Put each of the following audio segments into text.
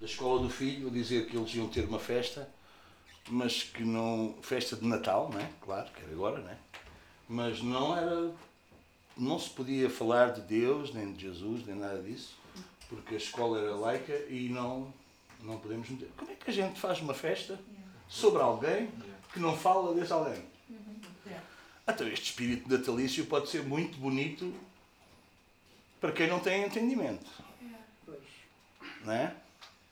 da escola do filho a dizer que eles iam ter uma festa, mas que não. festa de Natal, não é? Claro, que era agora, não é? Mas não era. não se podia falar de Deus, nem de Jesus, nem nada disso, porque a escola era laica e não, não podemos meter. Como é que a gente faz uma festa sobre alguém que não fala desse alguém? Então, este espírito natalício pode ser muito bonito para quem não tem entendimento. Não é?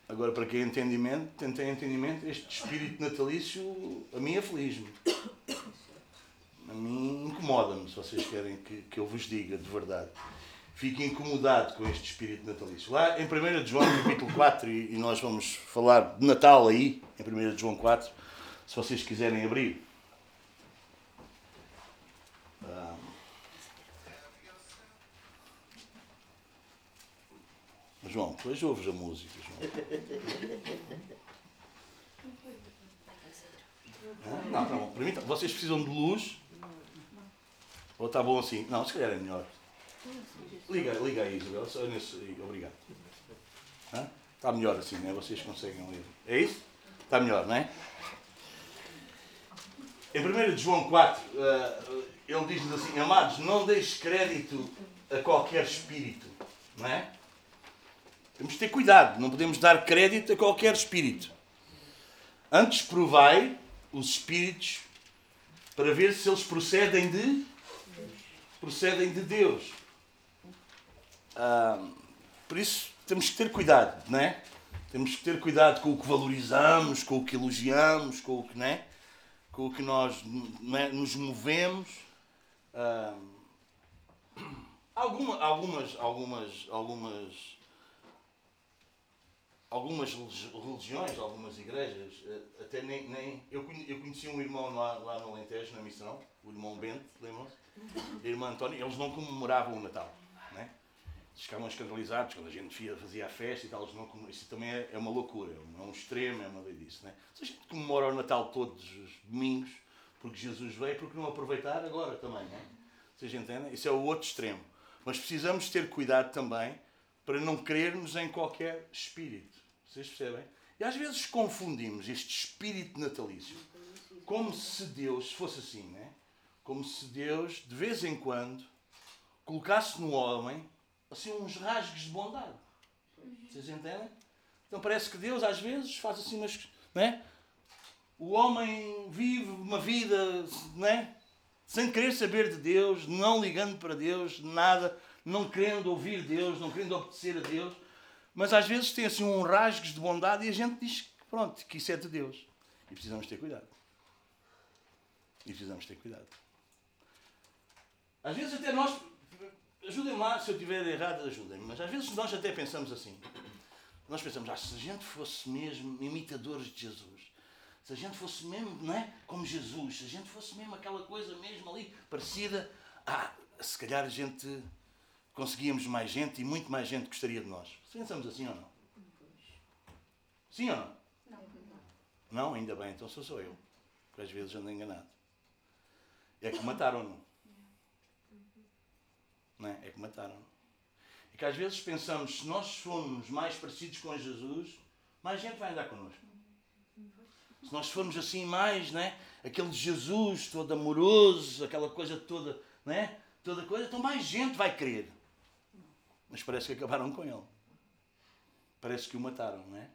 Agora, para quem entendimento, tem entendimento, este espírito natalício a mim aflige-me. A mim incomoda-me, se vocês querem que, que eu vos diga de verdade. Fico incomodado com este espírito natalício. Lá em 1 João, capítulo 4, e, e nós vamos falar de Natal aí, em 1 João 4, se vocês quiserem abrir. João, depois ouves a música, João. Não, não, para mim, tá- vocês precisam de luz? Ou está bom assim? Não, se calhar é melhor. Liga, liga aí, Isabel, obrigado. Hã? Está melhor assim, não é? Vocês conseguem ler. É isso? Está melhor, não é? Em 1 de João 4, eh, ele diz-nos assim: Amados, não deixe crédito a qualquer espírito, não é? Temos de ter cuidado, não podemos dar crédito a qualquer espírito. Antes provai os espíritos para ver se eles procedem de procedem de Deus. Ah, por isso temos que ter cuidado, não é? Temos que ter cuidado com o que valorizamos, com o que elogiamos, com o que, não é? com o que nós é? nos movemos. Ah, alguma, algumas, algumas, algumas algumas religiões, algumas igrejas, eh, até nem. nem eu, conhe- eu conheci um irmão lá, lá no Alentejo, na missão, o irmão Bento, lembram-se? A irmã António, eles não comemoravam o Natal. Né? Eles ficavam escandalizados quando a gente fazia a festa e tal, eles não Isso também é, é uma loucura, é um, é um extremo, é uma lei disso. Né? Se a gente comemora o Natal todos os domingos, porque Jesus veio, porque não aproveitar agora também? Né? Vocês entendem? Isso é o outro extremo. Mas precisamos ter cuidado também para não crermos em qualquer espírito. Vocês percebem? E às vezes confundimos este espírito natalício como se Deus fosse assim, né? Como se Deus, de vez em quando, colocasse no homem assim uns rasgos de bondade. Vocês entendem? Então parece que Deus às vezes faz assim umas. Né? O homem vive uma vida né? sem querer saber de Deus, não ligando para Deus, nada, não querendo ouvir Deus, não querendo obedecer a Deus, mas às vezes tem assim um rasgos de bondade e a gente diz que pronto, que isso é de Deus. E precisamos ter cuidado. E precisamos ter cuidado. Às vezes até nós, ajudem-me lá, se eu estiver errado, ajudem-me, mas às vezes nós até pensamos assim. Nós pensamos, ah, se a gente fosse mesmo imitadores de Jesus, se a gente fosse mesmo, não é? Como Jesus, se a gente fosse mesmo aquela coisa mesmo ali, parecida, ah, se calhar a gente conseguíamos mais gente e muito mais gente gostaria de nós. Pensamos assim ou não? Sim ou não? Não, ainda bem, então sou só eu. Porque às vezes ando enganado. É que mataram-no. Não é? É que mataram-no. É que às vezes pensamos, se nós formos mais parecidos com Jesus, mais gente vai andar connosco. Se nós formos assim mais, né? Aquele Jesus todo amoroso, aquela coisa toda, né? Toda coisa, então mais gente vai querer. Mas parece que acabaram com ele. Parece que o mataram, não é?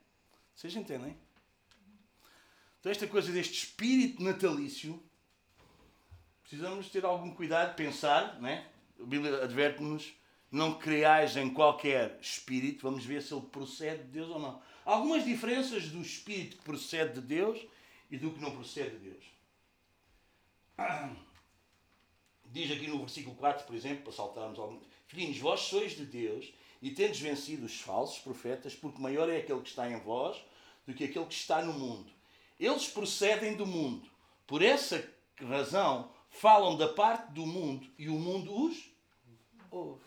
Vocês entendem? Então esta coisa deste espírito natalício, precisamos ter algum cuidado, pensar, não é? A Bíblia adverte-nos, não creais em qualquer espírito, vamos ver se ele procede de Deus ou não. Há algumas diferenças do espírito que procede de Deus e do que não procede de Deus. Diz aqui no versículo 4, por exemplo, para saltarmos algum. Filhinhos, vós sois de Deus e tendes vencido os falsos profetas, porque maior é aquele que está em vós do que aquele que está no mundo. Eles procedem do mundo. Por essa razão, falam da parte do mundo e o mundo os ouve.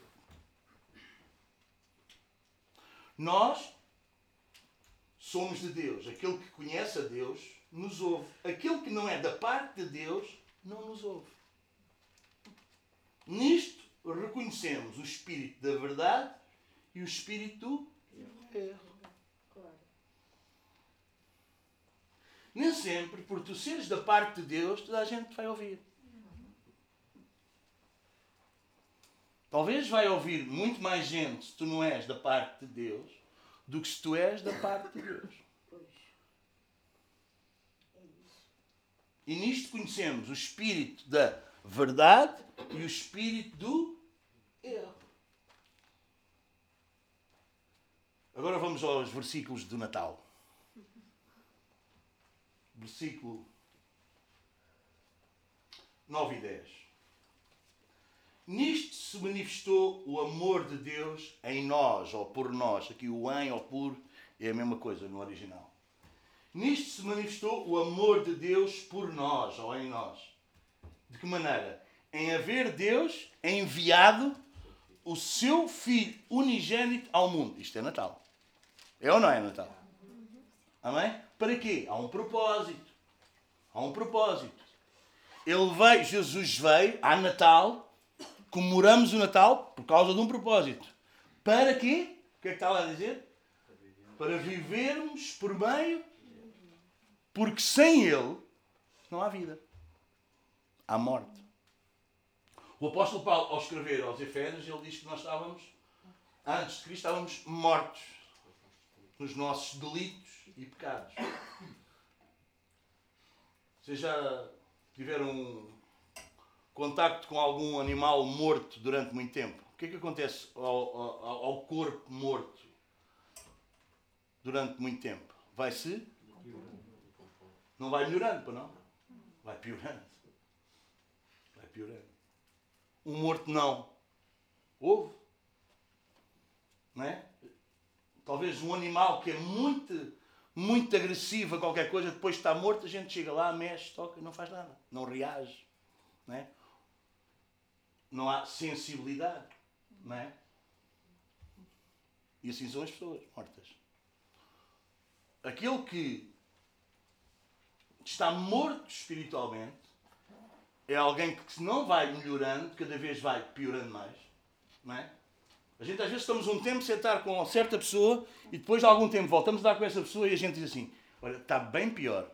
Nós somos de Deus. Aquele que conhece a Deus nos ouve. Aquele que não é da parte de Deus não nos ouve. Nisto reconhecemos o espírito da verdade e o espírito do erro. sempre, por tu seres da parte de Deus, toda a gente vai ouvir. Talvez vai ouvir muito mais gente se tu não és da parte de Deus do que se tu és da parte de Deus. E nisto conhecemos o espírito da verdade e o espírito do erro. Agora vamos aos versículos do Natal. Versículo 9 e 10. Nisto se manifestou o amor de Deus em nós, ou por nós. Aqui o em ou por é a mesma coisa no original. Nisto se manifestou o amor de Deus por nós, ou em nós. De que maneira? Em haver Deus enviado o seu Filho unigênito ao mundo. Isto é Natal. É ou não é Natal? Amém? Para quê? Há um propósito. Há um propósito. Ele veio, Jesus veio, há Natal, comemoramos o Natal por causa de um propósito. Para quê? O que é que está lá a dizer? Para vivermos por meio. Porque sem Ele não há vida. Há morte. O apóstolo Paulo, ao escrever aos Efésios, ele diz que nós estávamos, antes de Cristo, estávamos mortos nos nossos delitos e pecados. Vocês já tiveram contacto com algum animal morto durante muito tempo, o que é que acontece ao, ao, ao corpo morto durante muito tempo? Vai-se? Não vai melhorando, não? Vai piorando. Vai piorando. Um morto não. Houve. Não é? Talvez um animal que é muito, muito agressivo a qualquer coisa, depois de estar morto, a gente chega lá, mexe, toca, não faz nada. Não reage. Não é? não há sensibilidade, não é? E assim são as pessoas mortas. Aquele que está morto espiritualmente é alguém que não vai melhorando, cada vez vai piorando mais, não é? A gente às vezes estamos um tempo a sentar com certa pessoa e depois de algum tempo voltamos a dar com essa pessoa e a gente diz assim: Olha, está bem pior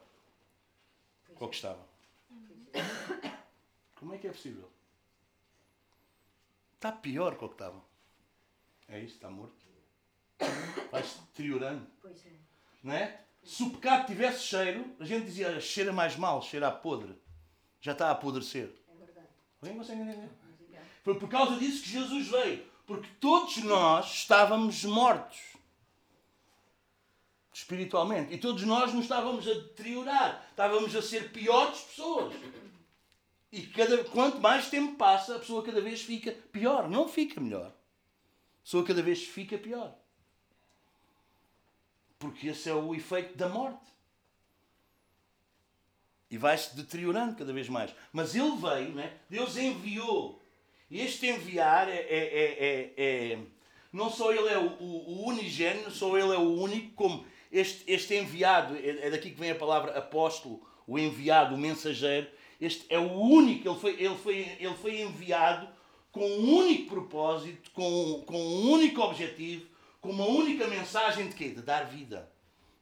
do que estava. Como é que é possível? Está pior que o que estava. É isso, está morto. Vai-se deteriorando. Pois é. Não é? Se o pecado tivesse cheiro, a gente dizia cheira mais mal, cheira a podre. Já está a apodrecer. É verdade. Alguém consegue entender? Foi por causa disso que Jesus veio. Porque todos nós estávamos mortos. Espiritualmente. E todos nós nos estávamos a deteriorar. Estávamos a ser piores pessoas. E cada, quanto mais tempo passa, a pessoa cada vez fica pior. Não fica melhor. A pessoa cada vez fica pior. Porque esse é o efeito da morte. E vai-se deteriorando cada vez mais. Mas ele veio, né? Deus enviou. E este enviar é, é, é, é, Não só ele é o, o, o unigênio, só ele é o único, como este, este enviado, é, é daqui que vem a palavra apóstolo, o enviado, o mensageiro este é o único, ele foi, ele foi, ele foi enviado com um único propósito, com, com um único objetivo, com uma única mensagem de quê? De dar vida.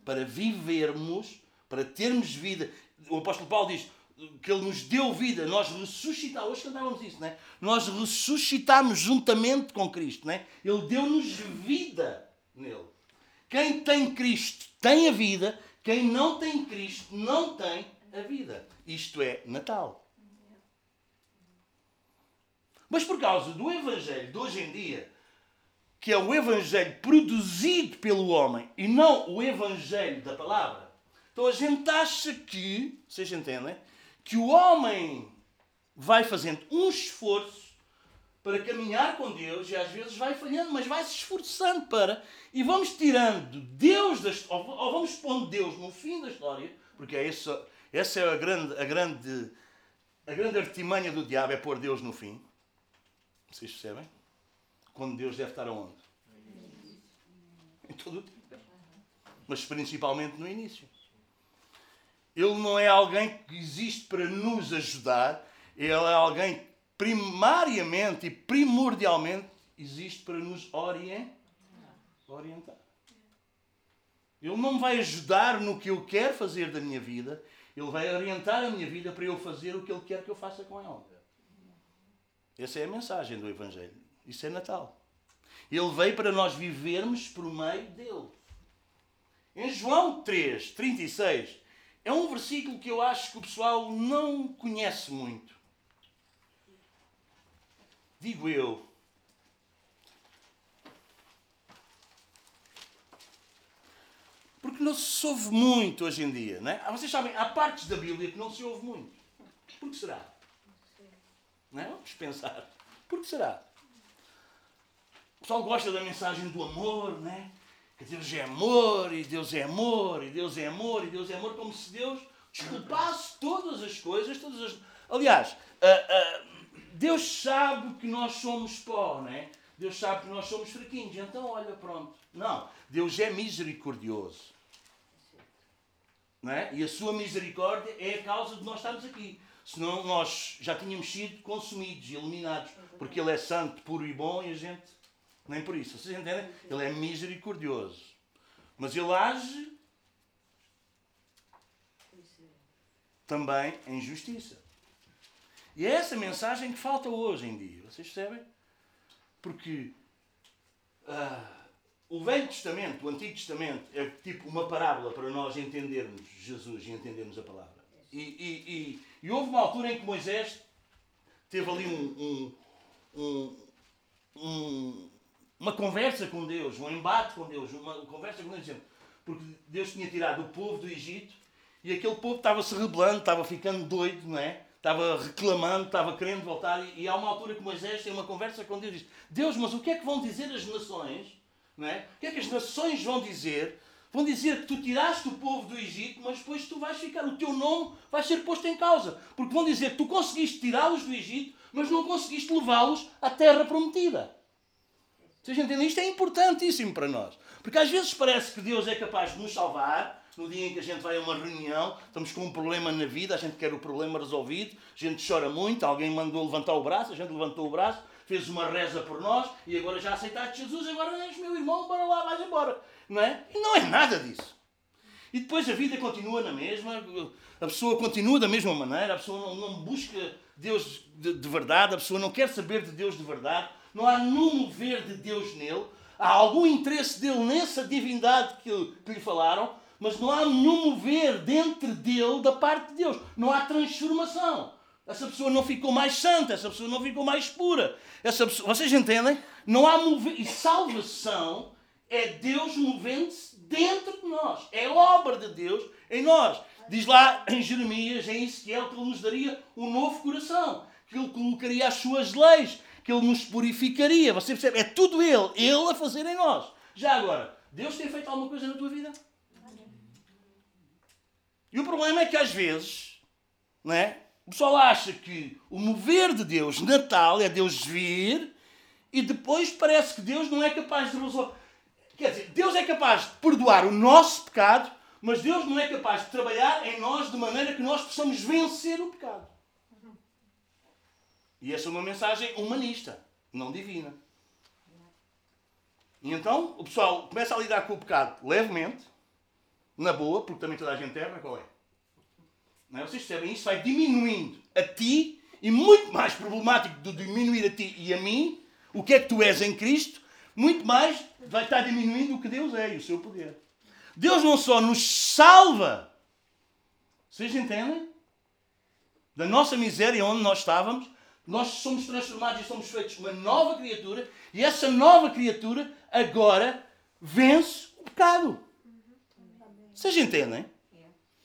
Para vivermos, para termos vida. O apóstolo Paulo diz que ele nos deu vida, nós ressuscitamos, hoje cantávamos isso, não é? Nós ressuscitamos juntamente com Cristo, não é? Ele deu-nos vida nele. Quem tem Cristo tem a vida, quem não tem Cristo não tem a vida. Isto é Natal. Mas por causa do Evangelho de hoje em dia, que é o Evangelho produzido pelo homem e não o Evangelho da palavra, então a gente acha que, vocês entendem, que o homem vai fazendo um esforço para caminhar com Deus e às vezes vai falhando, mas vai se esforçando para. E vamos tirando Deus da ou vamos pondo Deus no fim da história, porque é isso essa é a grande, a grande, a grande artimanha do diabo, é pôr Deus no fim. Vocês percebem? Quando Deus deve estar aonde? Em todo o tempo. Mas principalmente no início. Ele não é alguém que existe para nos ajudar, ele é alguém que primariamente e primordialmente existe para nos orientar. Ele não me vai ajudar no que eu quero fazer da minha vida, Ele vai orientar a minha vida para eu fazer o que Ele quer que eu faça com ela. Essa é a mensagem do Evangelho. Isso é Natal. Ele veio para nós vivermos por meio dele. Em João 3, 36, é um versículo que eu acho que o pessoal não conhece muito. Digo eu. Porque não se ouve muito hoje em dia, não é? Ah, vocês sabem, há partes da Bíblia que não se ouve muito. Por que será? Não é? Vamos pensar. Por que será? O pessoal gosta da mensagem do amor, não é? Que Deus é amor, e Deus é amor, e Deus é amor, e Deus é amor, como se Deus desculpasse todas as coisas, todas as... Aliás, uh, uh, Deus sabe que nós somos pó, não é? Deus sabe que nós somos fraquinhos, então olha, pronto. Não, Deus é misericordioso. Não é? E a sua misericórdia é a causa de nós estarmos aqui. Senão nós já tínhamos sido consumidos, eliminados. Porque Ele é santo, puro e bom e a gente nem por isso. Vocês entendem? Ele é misericordioso. Mas ele age também em justiça. E é essa mensagem que falta hoje em dia. Vocês percebem? Porque uh, o Velho Testamento, o Antigo Testamento, é tipo uma parábola para nós entendermos Jesus e entendermos a palavra. E, e, e, e houve uma altura em que Moisés teve ali um, um, um, um uma conversa com Deus, um embate com Deus, uma conversa com Deus, porque Deus tinha tirado o povo do Egito e aquele povo estava se rebelando, estava ficando doido, não é? Estava reclamando, estava querendo voltar e, e há uma altura que Moisés tem uma conversa com Deus e diz: Deus, mas o que é que vão dizer as nações? Não é? O que é que as nações vão dizer? Vão dizer que tu tiraste o povo do Egito, mas depois tu vais ficar, o teu nome vai ser posto em causa. Porque vão dizer que tu conseguiste tirá-los do Egito, mas não conseguiste levá-los à terra prometida. Vocês entendem? Isto é importantíssimo para nós. Porque às vezes parece que Deus é capaz de nos salvar no dia em que a gente vai a uma reunião, estamos com um problema na vida, a gente quer o problema resolvido, a gente chora muito, alguém mandou levantar o braço, a gente levantou o braço, fez uma reza por nós e agora já aceitaste Jesus, agora és meu irmão, bora lá, vais embora. Não é? E não é nada disso. E depois a vida continua na mesma, a pessoa continua da mesma maneira, a pessoa não, não busca Deus de, de verdade, a pessoa não quer saber de Deus de verdade, não há nenhum mover de Deus nele, há algum interesse dele nessa divindade que, que lhe falaram, mas não há nenhum mover dentro dele da parte de Deus. Não há transformação. Essa pessoa não ficou mais santa, essa pessoa não ficou mais pura. Essa pessoa, vocês entendem? Não há mover. E salvação é Deus movendo-se dentro de nós. É obra de Deus em nós. Diz lá em Jeremias, em Ezequiel, que Ele nos daria um novo coração, que Ele colocaria as suas leis, que Ele nos purificaria. Você percebe? É tudo Ele, Ele a fazer em nós. Já agora, Deus tem feito alguma coisa na tua vida? E o problema é que às vezes, não é? O pessoal acha que o mover de Deus, Natal, é Deus vir e depois parece que Deus não é capaz de resolver. Quer dizer, Deus é capaz de perdoar o nosso pecado, mas Deus não é capaz de trabalhar em nós de maneira que nós possamos vencer o pecado. E essa é uma mensagem humanista, não divina. E então o pessoal começa a lidar com o pecado levemente, na boa, porque também toda a gente erra, qual é? Não é? Vocês percebem? Isso vai diminuindo a ti, e muito mais problemático de diminuir a ti e a mim, o que é que tu és em Cristo, muito mais vai estar diminuindo o que Deus é e o seu poder. Deus não só nos salva, vocês entendem? Da nossa miséria onde nós estávamos, nós somos transformados e somos feitos uma nova criatura, e essa nova criatura agora vence o pecado. Vocês entendem?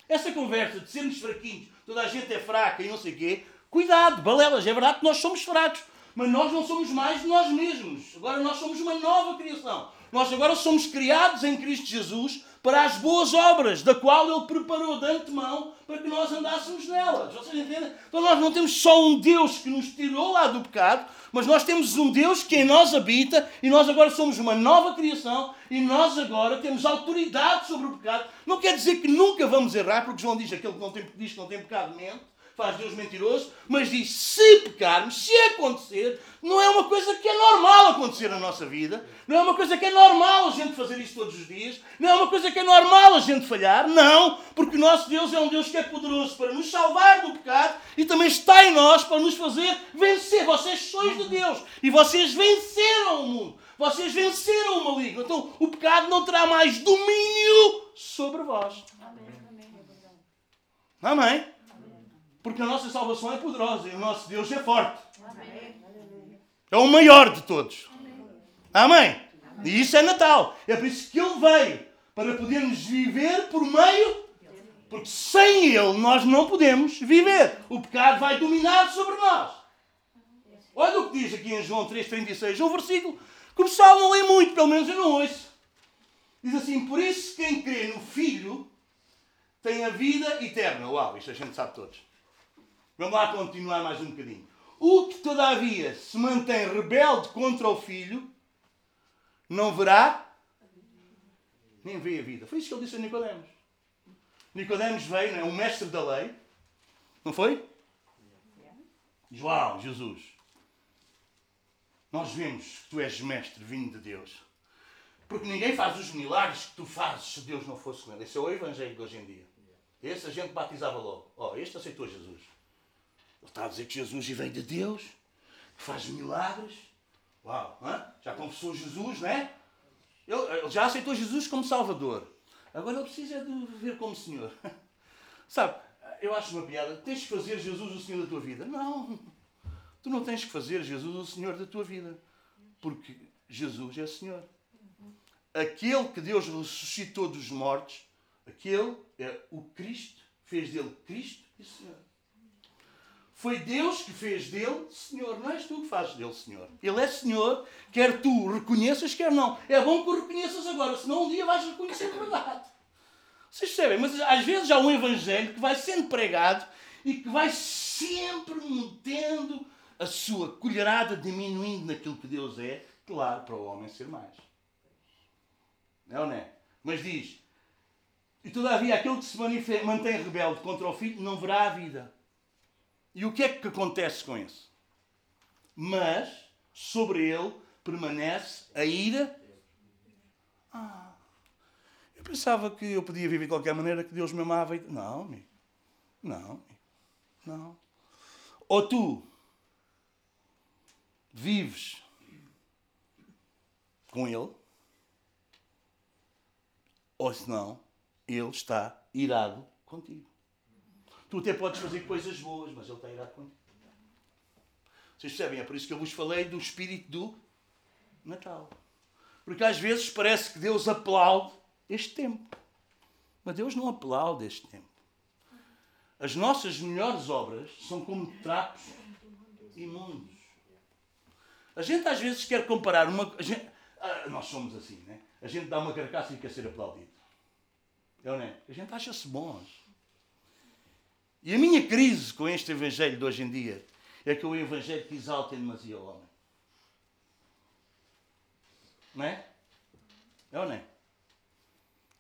Essa conversa de sermos fraquinhos, toda a gente é fraca e não sei o quê, cuidado, balelas, é verdade que nós somos fracos, mas nós não somos mais nós mesmos. Agora nós somos uma nova criação. Nós agora somos criados em Cristo Jesus para as boas obras, da qual Ele preparou de antemão para que nós andássemos nelas. Vocês entendem? Então nós não temos só um Deus que nos tirou lá do pecado, mas nós temos um Deus que em nós habita e nós agora somos uma nova criação e nós agora temos autoridade sobre o pecado. Não quer dizer que nunca vamos errar, porque João diz aquele que não tem, diz que não tem pecado mente. Faz Deus mentiroso, mas diz: se pecarmos, se acontecer, não é uma coisa que é normal acontecer na nossa vida, não é uma coisa que é normal a gente fazer isto todos os dias, não é uma coisa que é normal a gente falhar, não, porque o nosso Deus é um Deus que é poderoso para nos salvar do pecado e também está em nós para nos fazer vencer. Vocês sois de Deus e vocês venceram o mundo, vocês venceram o maligno, então o pecado não terá mais domínio sobre vós. Amém? Porque a nossa salvação é poderosa e o nosso Deus é forte. É o maior de todos. Amém? E isso é Natal. É por isso que Ele veio. Para podermos viver por meio. Porque sem Ele nós não podemos viver. O pecado vai dominar sobre nós. Olha o que diz aqui em João 3,36. Um versículo que o pessoal não lê muito, pelo menos eu não ouço. Diz assim: Por isso quem crê no Filho tem a vida eterna. Uau, isto a gente sabe todos. Vamos lá continuar mais um bocadinho. O que, todavia, se mantém rebelde contra o filho, não verá nem vê a vida. Foi isso que ele disse a Nicodemos. Nicodemos veio, é? um mestre da lei. Não foi? João, Jesus. Nós vemos que tu és mestre vindo de Deus. Porque ninguém faz os milagres que tu fazes se Deus não fosse com ele. Esse é o evangelho de hoje em dia. Esse a gente batizava logo. Oh, este aceitou Jesus. Ele está a dizer que Jesus veio de Deus, que faz milagres. Uau, hein? já confessou Jesus, não é? Ele, ele, já aceitou Jesus como Salvador. Agora ele precisa de viver como Senhor. Sabe, eu acho uma piada. Tens que fazer Jesus o Senhor da tua vida. Não. Tu não tens que fazer Jesus o Senhor da tua vida. Porque Jesus é Senhor. Aquele que Deus ressuscitou dos mortos Aquele é o Cristo, fez dele Cristo e Senhor. Foi Deus que fez dele Senhor, não és tu que fazes dele Senhor. Ele é Senhor, quer tu reconheças, quer não. É bom que o reconheças agora, senão um dia vais reconhecer de verdade. Vocês percebem? Mas às vezes há um evangelho que vai sendo pregado e que vai sempre mantendo a sua colherada diminuindo naquilo que Deus é, claro, para o homem ser mais. Não é ou não é? Mas diz, e todavia aquele que se mantém rebelde contra o filho não verá a vida. E o que é que acontece com isso? Mas sobre ele permanece a ira. Ah, eu pensava que eu podia viver de qualquer maneira, que Deus me amava. Não, amigo. Não, não. Ou tu vives com ele, ou se não, ele está irado contigo. Tu até podes fazer coisas boas, mas Ele está irado contigo. Vocês percebem? É por isso que eu vos falei do espírito do Natal. Porque às vezes parece que Deus aplaude este tempo. Mas Deus não aplaude este tempo. As nossas melhores obras são como trapos imundos. A gente às vezes quer comparar uma. Gente, ah, nós somos assim, né? A gente dá uma carcaça e quer ser aplaudido. É ou não é? A gente acha-se bons. E a minha crise com este Evangelho de hoje em dia é que é o Evangelho que exalta em demasia o homem. Não é? É ou não é?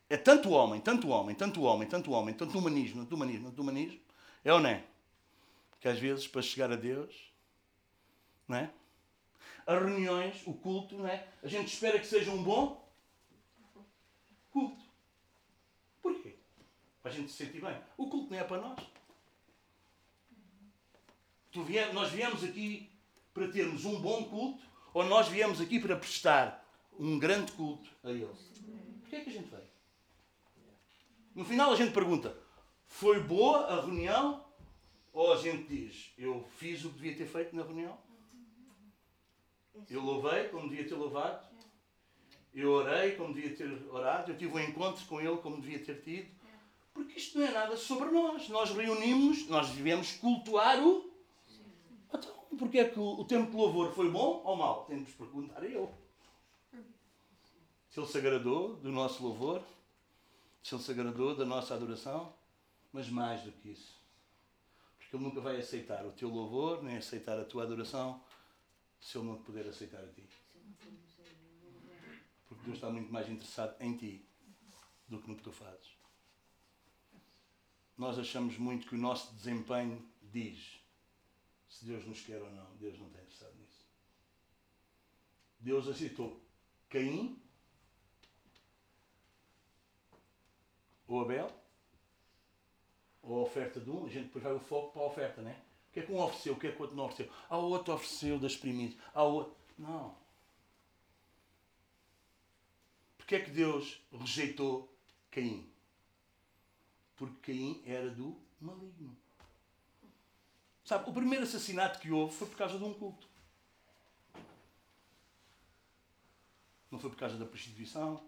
É tanto homem, tanto homem, tanto homem, tanto homem, tanto humanismo, tanto humanismo, tanto humanismo. É ou não é? Que às vezes, para chegar a Deus, não é? As reuniões, o culto, não é? A gente espera que seja um bom culto. Para a gente se sentir bem. O culto não é para nós. Vier, nós viemos aqui para termos um bom culto ou nós viemos aqui para prestar um grande culto a Ele? Porquê é que a gente veio? No final a gente pergunta: foi boa a reunião? Ou a gente diz: eu fiz o que devia ter feito na reunião? Eu louvei como devia ter louvado? Eu orei como devia ter orado? Eu tive um encontro com Ele como devia ter tido? Porque isto não é nada sobre nós. Nós reunimos, nós devemos cultuar o. Então, porque é que o, tempo de louvor foi bom ou mau? Temos de perguntar a ele. Se ele se agradou do nosso louvor, se ele se agradou da nossa adoração, mas mais do que isso. Porque ele nunca vai aceitar o teu louvor, nem aceitar a tua adoração, se ele não puder aceitar a ti. Porque Deus está muito mais interessado em ti do que no que tu fazes nós achamos muito que o nosso desempenho diz se Deus nos quer ou não. Deus não está interessado nisso. Deus aceitou Caim ou Abel ou a oferta de um, a gente depois vai o foco para a oferta, não é? O que é que um ofereceu, o que é que o outro não ofereceu? Ah, o outro ofereceu das primícias. Ah, o outro... Não. Porquê é que Deus rejeitou Caim? Porque Caim era do maligno. Sabe, o primeiro assassinato que houve foi por causa de um culto. Não foi por causa da prostituição.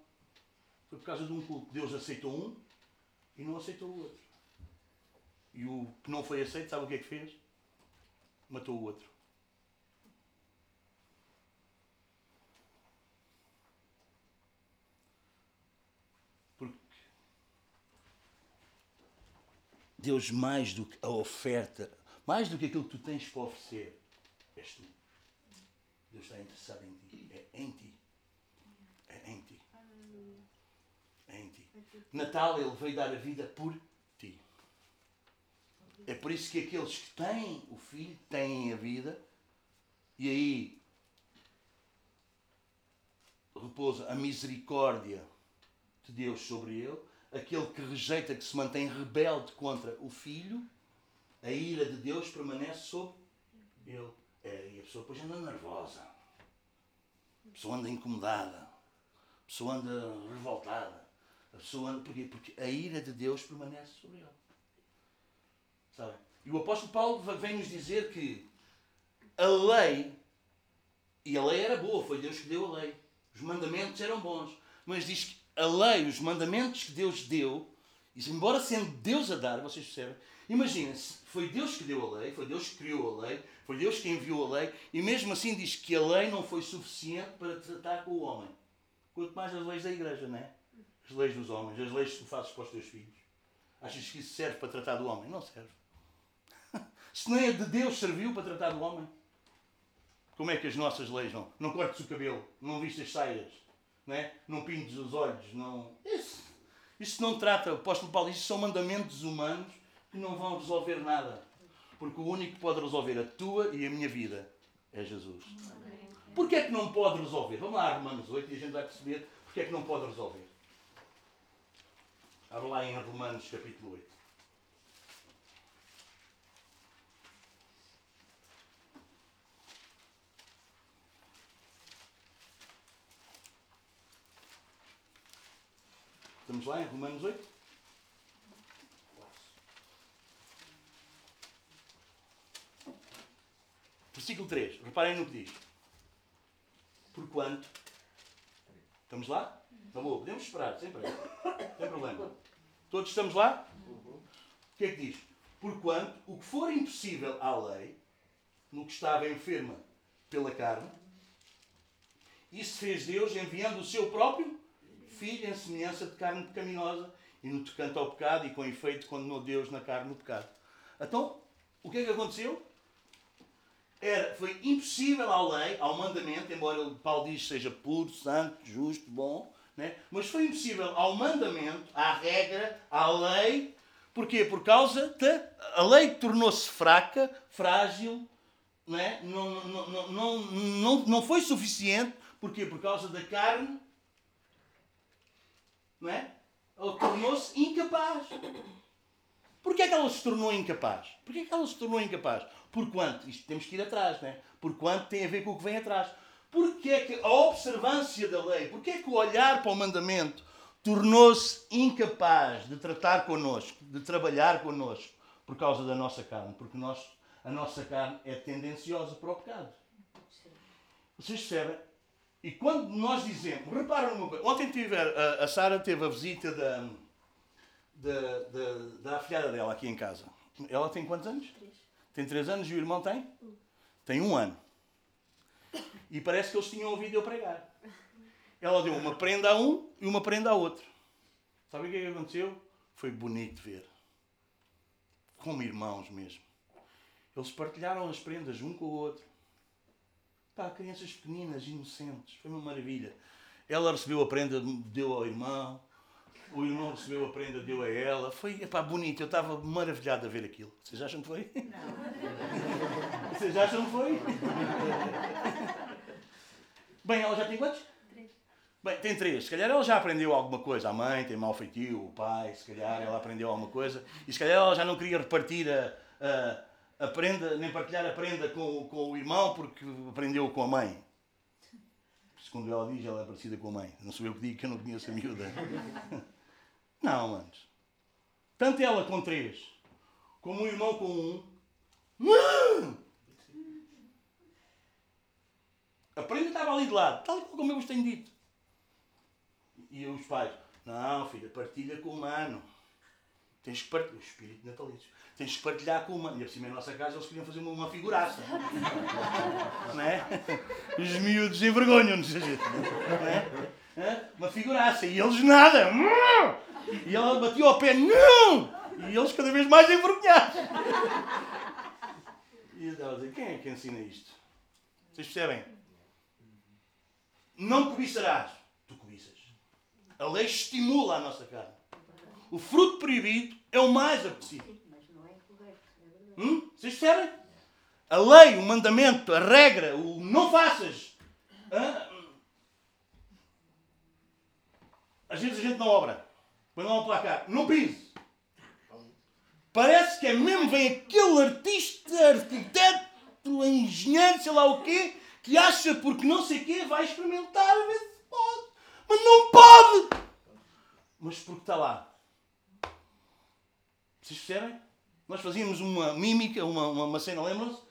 Foi por causa de um culto. Deus aceitou um e não aceitou o outro. E o que não foi aceito, sabe o que é que fez? Matou o outro. Porque Deus, mais do que a oferta, mais do que aquilo que tu tens para oferecer, és tu. Deus está interessado em ti. É em ti. É em ti. É em ti. Natal, Ele veio dar a vida por ti. É por isso que aqueles que têm o Filho têm a vida. E aí repousa a misericórdia de Deus sobre ele. Aquele que rejeita, que se mantém rebelde contra o Filho, a ira de Deus permanece sobre ele. É, e a pessoa depois anda nervosa. A pessoa anda incomodada. A pessoa anda revoltada. A pessoa anda. Porquê? Porque a ira de Deus permanece sobre ele. Sabe? E o apóstolo Paulo vem nos dizer que a lei, e a lei era boa, foi Deus que deu a lei. Os mandamentos eram bons. Mas diz que a lei, os mandamentos que Deus deu, e embora sendo Deus a dar, vocês percebem, imaginem-se, foi Deus que deu a lei, foi Deus que criou a lei, foi Deus que enviou a lei, e mesmo assim diz que a lei não foi suficiente para tratar com o homem. Quanto mais as leis da igreja, não é? As leis dos homens, as leis que tu fazes para os teus filhos. Achas que isso serve para tratar do homem? Não serve. Se nem a de Deus serviu para tratar do homem, como é que as nossas leis não? Não cortes o cabelo, não vistas saias, não, é? não pintes os olhos, não. Isso, isso não trata, o apóstolo Paulo diz, são mandamentos humanos não vão resolver nada. Porque o único que pode resolver a tua e a minha vida é Jesus. Porquê é que não pode resolver? Vamos lá, Romanos 8, e a gente vai perceber porque é que não pode resolver. Abra lá em Romanos capítulo 8. Estamos lá em Romanos 8? Versículo 3. Reparem no que diz. Porquanto. Estamos lá? Está bom, podemos esperar, sem pressa. Sem problema. Todos estamos lá? O que é que diz? Porquanto o que for impossível à lei, no que estava enferma pela carne, isso fez Deus enviando o seu próprio filho em semelhança de carne pecaminosa e no tocante ao pecado e com efeito condenou Deus na carne no pecado. Então, o que é que aconteceu? Era, foi impossível à lei, ao mandamento, embora Paulo diz seja puro, santo, justo, bom, né? mas foi impossível ao mandamento, à regra, à lei, porquê? Por causa da a lei tornou-se fraca, frágil, né? não, não, não, não, não, não foi suficiente, porquê? Por causa da carne não é? Ela tornou-se incapaz. Porquê é que ela se tornou incapaz? Porquê é que ela se tornou incapaz? Por quanto? Isto temos que ir atrás, não é? Por quanto tem a ver com o que vem atrás. Porquê é que a observância da lei, porquê é que o olhar para o mandamento tornou-se incapaz de tratar connosco, de trabalhar connosco, por causa da nossa carne? Porque nós, a nossa carne é tendenciosa para o pecado. Vocês percebem? E quando nós dizemos, reparam numa coisa, ontem tive, a, a Sara teve a visita da, da, da, da afilhada dela aqui em casa. Ela tem quantos anos? Tem três anos e o irmão tem? Tem um ano. E parece que eles tinham ouvido eu pregar. Ela deu uma prenda a um e uma prenda a outro. Sabe o que é que aconteceu? Foi bonito ver. Como irmãos mesmo. Eles partilharam as prendas um com o outro. Pá, crianças pequeninas, inocentes. Foi uma maravilha. Ela recebeu a prenda, deu ao irmão. O irmão recebeu a prenda, deu a ela. Foi epá, bonito, eu estava maravilhado a ver aquilo. Vocês acham que foi? Não. Vocês acham que foi? Bem, ela já tem quantos? Três. Bem, tem três. Se calhar ela já aprendeu alguma coisa. A mãe tem mau feitio, o pai, se calhar ela aprendeu alguma coisa. E se calhar ela já não queria repartir a, a, a prenda, nem partilhar a prenda com, com o irmão porque aprendeu com a mãe segundo ela diz, ela é parecida com a mãe. Não sou eu que digo que eu não conheço a miúda. Não, manos. Tanto ela com três, como o irmão com um. A prenda estava ali de lado, tal como eu vos tenho dito. E os pais, não, filha, partilha com o mano. Tens que partilhar. O espírito natalício. Tens que partilhar com uma. E assim, na nossa casa eles queriam fazer uma, uma figuraça. não é? Os miúdos envergonham-nos. Não é? Uma figuraça. E eles nada. E ela batia ao pé. Não! E eles cada vez mais envergonhados. E eu estava a dizer: quem é que ensina isto? Vocês percebem? Não cobiçarás. Tu cobiças. A lei estimula a nossa carne. O fruto proibido é o mais apetecido. Hum? Vocês percebem? A lei, o mandamento, a regra, o não faças. Às vezes a gente não obra. Põe lá um placar. Não pise. Parece que é mesmo, vem aquele artista, arquiteto, engenheiro, sei lá o quê, que acha porque não sei o quê vai experimentar a ver se pode. Mas não pode! Mas porque está lá. Vocês percebem? Nós fazíamos uma mímica, uma, uma, uma cena, lembram-se?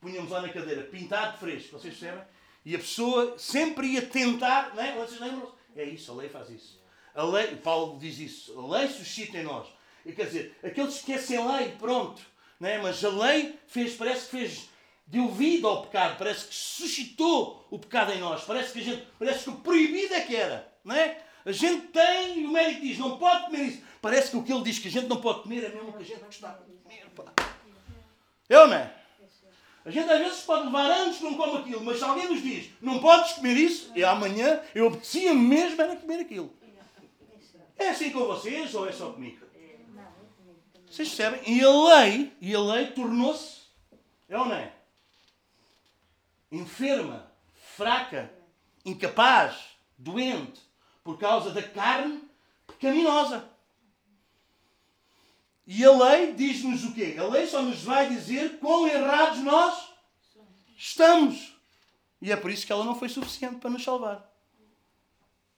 Punhamos lá na cadeira, pintado fresco, vocês percebem? E a pessoa sempre ia tentar, não é? Vocês lembram-se? É isso, a lei faz isso. Paulo diz isso, a lei suscita em nós. Quer dizer, aqueles que esquecem a lei, pronto. Não é? Mas a lei fez, parece que fez, deu vida ao pecado, parece que suscitou o pecado em nós. Parece que a gente, parece que o proibido é que era. Não é? A gente tem, e o médico diz, não pode comer isso. Parece que o que ele diz que a gente não pode comer é mesmo que a gente gostava de comer. Pá. Eu não é? A gente às vezes pode levar anos que não come aquilo, mas se alguém nos diz, não podes comer isso, e amanhã eu obedecia mesmo era comer aquilo. É assim com vocês ou é só comigo? Vocês percebem? E a lei, e a lei tornou-se, é ou não é? Enferma, fraca, incapaz, doente, por causa da carne pecaminosa. E a lei diz-nos o quê? A lei só nos vai dizer quão errados nós estamos. E é por isso que ela não foi suficiente para nos salvar.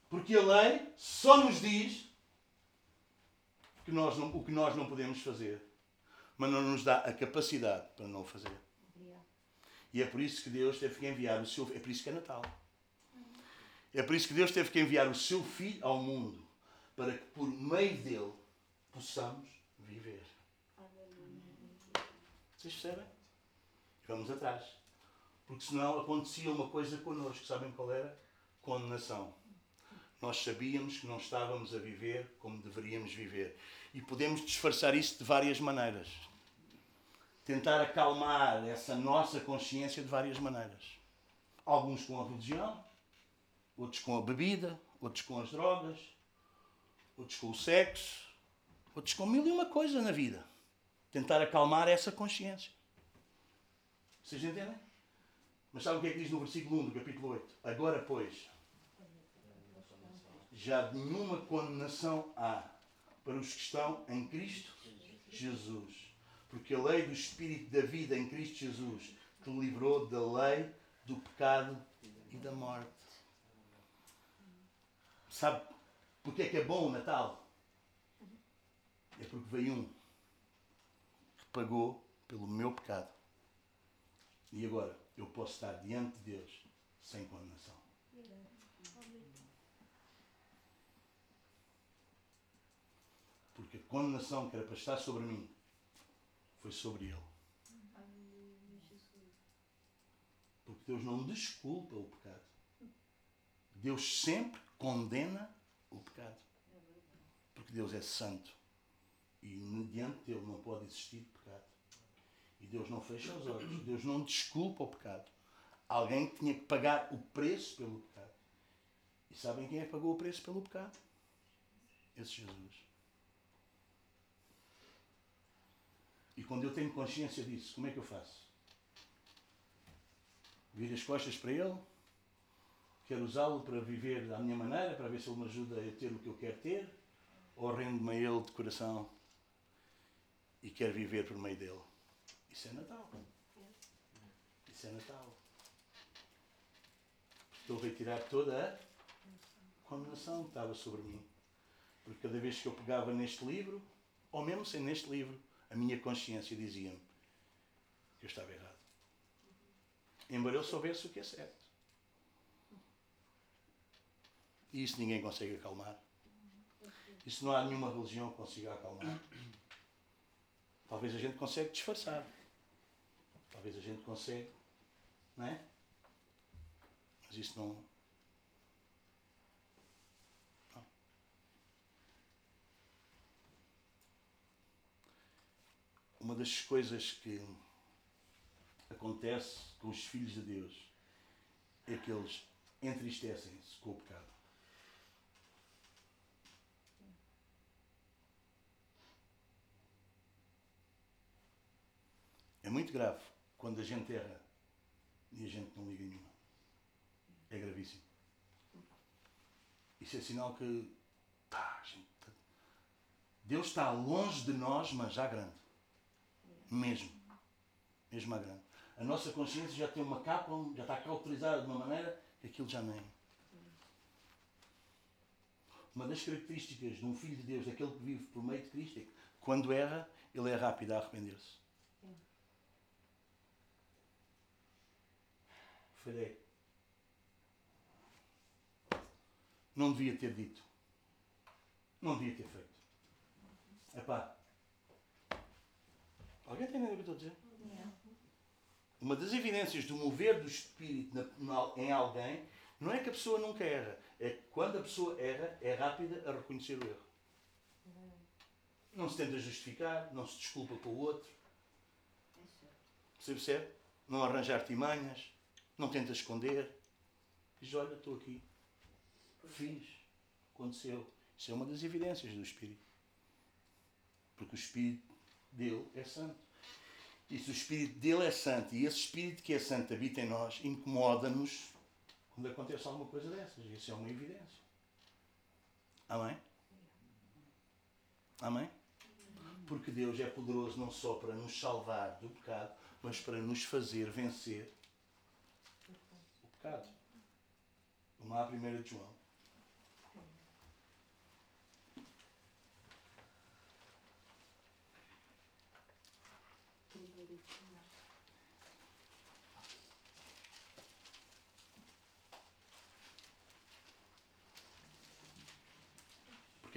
Porque a lei só nos diz que nós não, o que nós não podemos fazer, mas não nos dá a capacidade para não o fazer. E é por isso que Deus teve que enviar o seu. É por isso que é Natal. É por isso que Deus teve que enviar o seu Filho ao mundo, para que por meio dele possamos viver. Vocês percebem? Vamos atrás. Porque senão acontecia uma coisa connosco. Sabem qual era? Condenação. Nós sabíamos que não estávamos a viver como deveríamos viver. E podemos disfarçar isso de várias maneiras. Tentar acalmar essa nossa consciência de várias maneiras. Alguns com a religião, outros com a bebida, outros com as drogas, outros com o sexo, outros com mil e uma coisa na vida. Tentar acalmar essa consciência. Vocês entendem? Mas sabe o que é que diz no versículo 1 do capítulo 8? Agora, pois, já nenhuma condenação há para os que estão em Cristo Jesus. Porque a lei do Espírito da vida em Cristo Jesus te livrou da lei do pecado e da morte. Sabe porque é que é bom o Natal? É porque veio um que pagou pelo meu pecado. E agora eu posso estar diante de Deus sem condenação. Porque a condenação que era para estar sobre mim foi sobre ele. Porque Deus não desculpa o pecado. Deus sempre condena o pecado. Porque Deus é santo. E mediante dele não pode existir pecado. E Deus não fecha os olhos. Deus não desculpa o pecado. Alguém tinha que pagar o preço pelo pecado. E sabem quem é que pagou o preço pelo pecado? esse Jesus. E quando eu tenho consciência disso, como é que eu faço? Viro as costas para Ele, quero usá-lo para viver da minha maneira, para ver se Ele me ajuda a ter o que eu quero ter, ou rendo-me a Ele de coração e quero viver por meio dele. Isso é Natal. Isso é Natal. Estou a retirar toda a condenação que estava sobre mim. Porque cada vez que eu pegava neste livro, ou mesmo sem neste livro, a minha consciência dizia-me que eu estava errado. Embora eu soubesse o que é certo. E isso ninguém consegue acalmar. Isso não há nenhuma religião que consiga acalmar. Talvez a gente consiga disfarçar. Talvez a gente consiga, não é? Mas isso não, uma das coisas que acontece com os filhos de Deus é que eles entristecem-se com o pecado. É muito grave quando a gente erra e a gente não liga nenhuma. É gravíssimo. Isso é sinal que tá, gente, Deus está longe de nós, mas já grande. Mesmo. Mesmo à grande. A nossa consciência já tem uma capa, já está cauterizada de uma maneira que aquilo já nem. Uma das características de um filho de Deus, daquele que vive por meio de Cristo, é que quando erra, ele é rápido a arrepender-se. Falhei. Não devia ter dito. Não devia ter feito. Epá, Alguém tem ideia do que eu estou a dizer? Uma das evidências do mover do Espírito na, na, em alguém não é que a pessoa nunca erra. É que quando a pessoa erra, é rápida a reconhecer o erro. Não se tenta justificar, não se desculpa com o outro. Você percebe? Não arranjar timanhas, não tenta esconder. Diz: Olha, estou aqui. Fiz. Aconteceu. Isso é uma das evidências do Espírito. Porque o Espírito dele é santo. E se o Espírito dele é santo e esse Espírito que é santo habita em nós, incomoda-nos quando acontece alguma coisa dessas. Isso é uma evidência. Amém? Amém? Porque Deus é poderoso não só para nos salvar do pecado, mas para nos fazer vencer o pecado. Vamos lá, a 1 de João.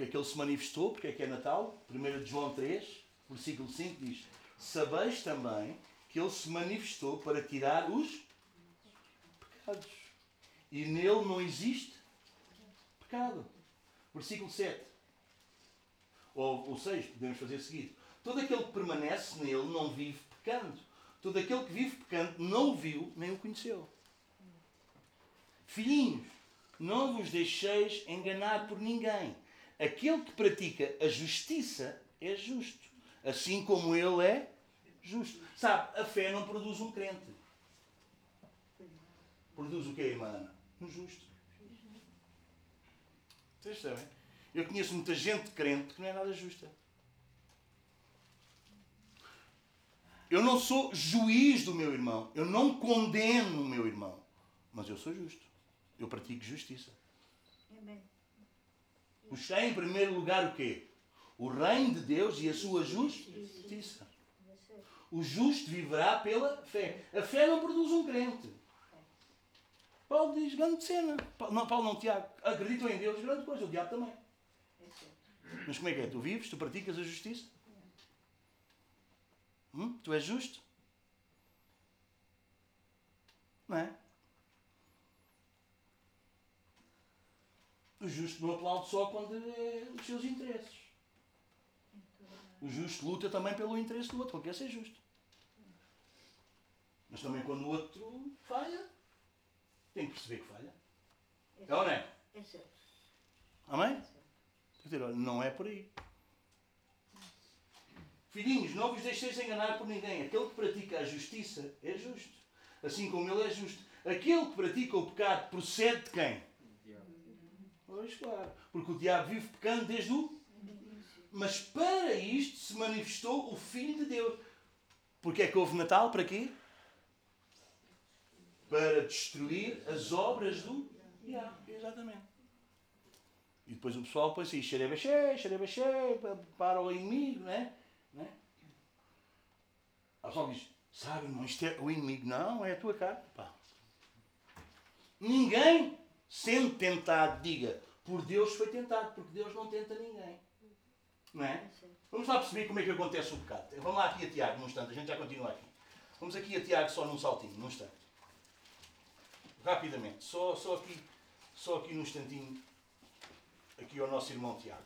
Porque é que ele se manifestou, porque é que é Natal. 1 João 3, versículo 5 diz: Sabeis também que ele se manifestou para tirar os pecados. E nele não existe pecado. Versículo 7. Ou, ou 6, podemos fazer seguido. Todo aquele que permanece nele não vive pecando. Todo aquele que vive pecando não o viu nem o conheceu. Filhinhos, não vos deixeis enganar por ninguém. Aquele que pratica a justiça é justo, assim como ele é justo. Sabe, a fé não produz um crente. Produz o quê, irmã Um justo. Vocês sabem? Eu conheço muita gente crente que não é nada justa. Eu não sou juiz do meu irmão. Eu não condeno o meu irmão. Mas eu sou justo. Eu pratico justiça. Buscar em primeiro lugar o quê? O reino de Deus e a sua justiça. O justo viverá pela fé. A fé não produz um crente. Paulo diz, grande cena. Não, Paulo não, Tiago. Acreditam em Deus, grande coisa. O diabo também. Mas como é que é? Tu vives, tu praticas a justiça? Hum? Tu és justo? Não é? O justo não aplaude só quando é os seus interesses. O justo luta também pelo interesse do outro, porque quer ser justo. Mas também quando o outro falha, tem que perceber que falha. É ou não é? É. Amém? Dizer, olha, não é por aí. Filhinhos, não vos deixeis enganar por ninguém. Aquele que pratica a justiça é justo. Assim como ele é justo. Aquele que pratica o pecado procede de quem? Pois claro. Porque o diabo vive pecando desde o. Mas para isto se manifestou o Filho de Deus. Porque é que houve Natal? Para quê? Para destruir as obras do diabo. Exatamente. E depois o pessoal põe assim, xerebaxé, xerebaxé, para o inimigo, não é? Não é? O pessoal diz, sabe, irmão, isto é o inimigo. Não, é a tua carne. Pá. Ninguém, sendo tentado, diga, por Deus foi tentado, porque Deus não tenta ninguém. Não é? Vamos lá perceber como é que acontece o pecado. Vamos lá aqui a Tiago, num instante, a gente já continua aqui. Vamos aqui a Tiago só num saltinho, num instante. Rapidamente, só, só, aqui, só aqui num instantinho, aqui ao nosso irmão Tiago.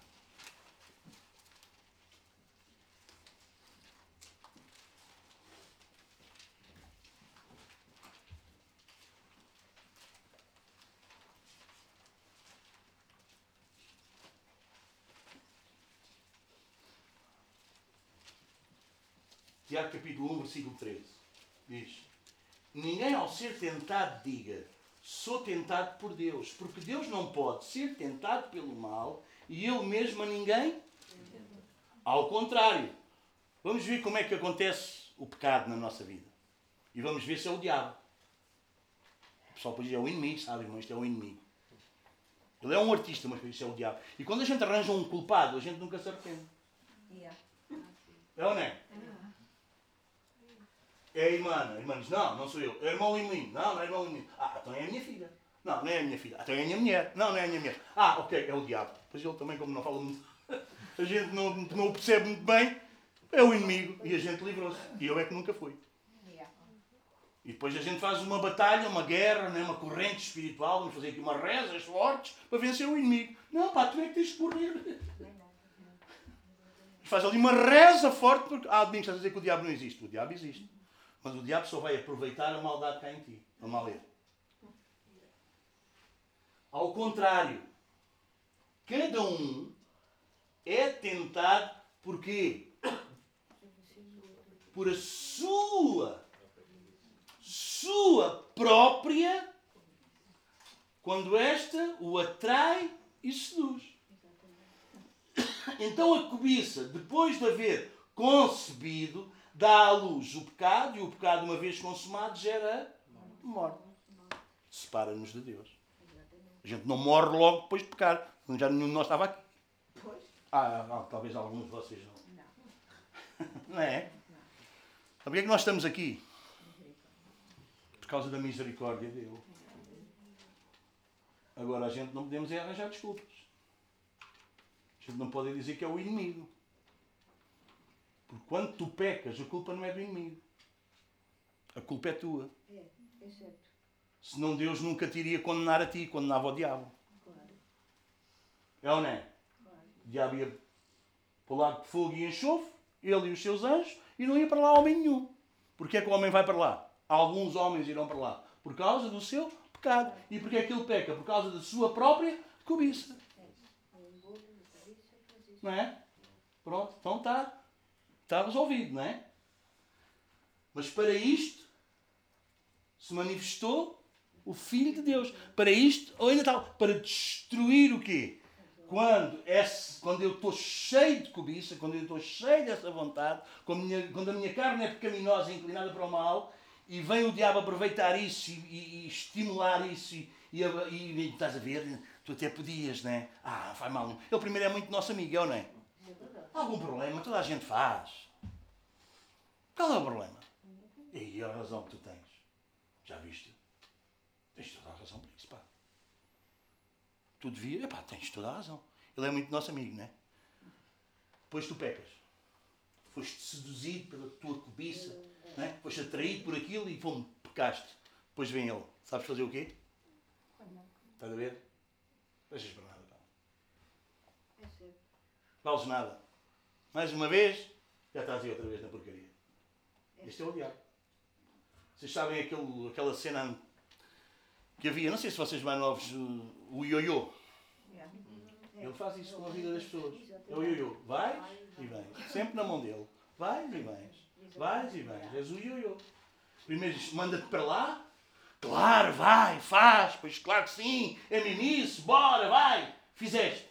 Tiago capítulo 1, versículo 13. Diz: Ninguém ao ser tentado diga, sou tentado por Deus, porque Deus não pode ser tentado pelo mal e ele mesmo a ninguém. Ao contrário, vamos ver como é que acontece o pecado na nossa vida. E vamos ver se é o diabo. O pessoal pode dizer, é o inimigo, sabe, irmão? Isto é o inimigo. Ele é um artista, mas isso é o diabo. E quando a gente arranja um culpado, a gente nunca se arrepende. Yeah. É ou não é? É a irmã. A irmã diz, não, não sou eu. É irmão Lino. Não, não é irmão Lino. Ah, então é a minha filha. Não, não é a minha filha. Então é a minha mulher. Não, não é a minha mulher. Ah, ok, é o diabo. Pois ele também, como não fala muito, a gente não, não o percebe muito bem, é o inimigo. E a gente livrou-se. E eu é que nunca fui. E depois a gente faz uma batalha, uma guerra, né? uma corrente espiritual, vamos fazer aqui umas rezas fortes para vencer o inimigo. Não, pá, tu é que tens de morrer. Faz ali uma reza forte porque. Ah, Domingos, estás a dizer que o diabo não existe. O diabo existe. Mas o diabo só vai aproveitar a maldade que há em ti. Lá ler. Ao contrário, cada um é tentado por quê? Por a sua, sua própria, quando esta o atrai e seduz. Então a cobiça, depois de haver concebido, dá à luz o pecado, e o pecado, uma vez consumado, gera morte. Separa-nos de Deus. A gente não morre logo depois de pecar. Já nenhum de nós estava aqui. Ah, ah, talvez alguns de vocês não. Não, é? Sabe porquê é que nós estamos aqui? Por causa da misericórdia dele. Agora a gente não podemos arranjar desculpas. A gente não pode dizer que é o inimigo. Porque quando tu pecas, a culpa não é do inimigo. A culpa é tua. É, é certo. Senão Deus nunca te iria condenar a ti, condenava o diabo. Claro. É ou não é? Claro. O diabo ia para o lado de fogo e enxofre, ele e os seus anjos, e não ia para lá homem nenhum. Porquê é que o homem vai para lá? Alguns homens irão para lá. Por causa do seu pecado. E porquê é que ele peca? Por causa da sua própria cobiça. É. Não é? Pronto, então está Está resolvido, não é? Mas para isto se manifestou o Filho de Deus. Para isto, ou ainda tal, para destruir o quê? Quando, esse, quando eu estou cheio de cobiça, quando eu estou cheio dessa vontade, quando a minha, quando a minha carne é pecaminosa e inclinada para o mal, e vem o diabo aproveitar isso e, e, e estimular isso, e, e, e, estás a ver, tu até podias, não é? Ah, faz mal. Ele primeiro é muito nosso amigo, é não é? Algum problema, toda a gente faz. Qual é o problema? E aí a razão que tu tens. Já viste? Tens toda a razão para isso, pá. Tu devias, epá, tens toda a razão. Ele é muito nosso amigo, não é? Depois tu pecas. Foste seduzido pela tua cobiça, não é? Foste atraído por aquilo e fomos, pecaste. Depois vem ele. Sabes fazer o quê? Estás a ver? Deixas para nada, pá. É. Vales nada. Mais uma vez, já estás aí outra vez na porcaria. Este é o diabo. Vocês sabem aquele, aquela cena que havia, não sei se vocês mais novos, o ioiô. Ele faz isso com a vida das pessoas. É o ioiô. Vais e vens. Sempre na mão dele. Vais e vens. Vais e vens. És o ioiô. Primeiro manda-te para lá. Claro, vai, faz. Pois claro que sim. É mimice, bora, vai. Fizeste.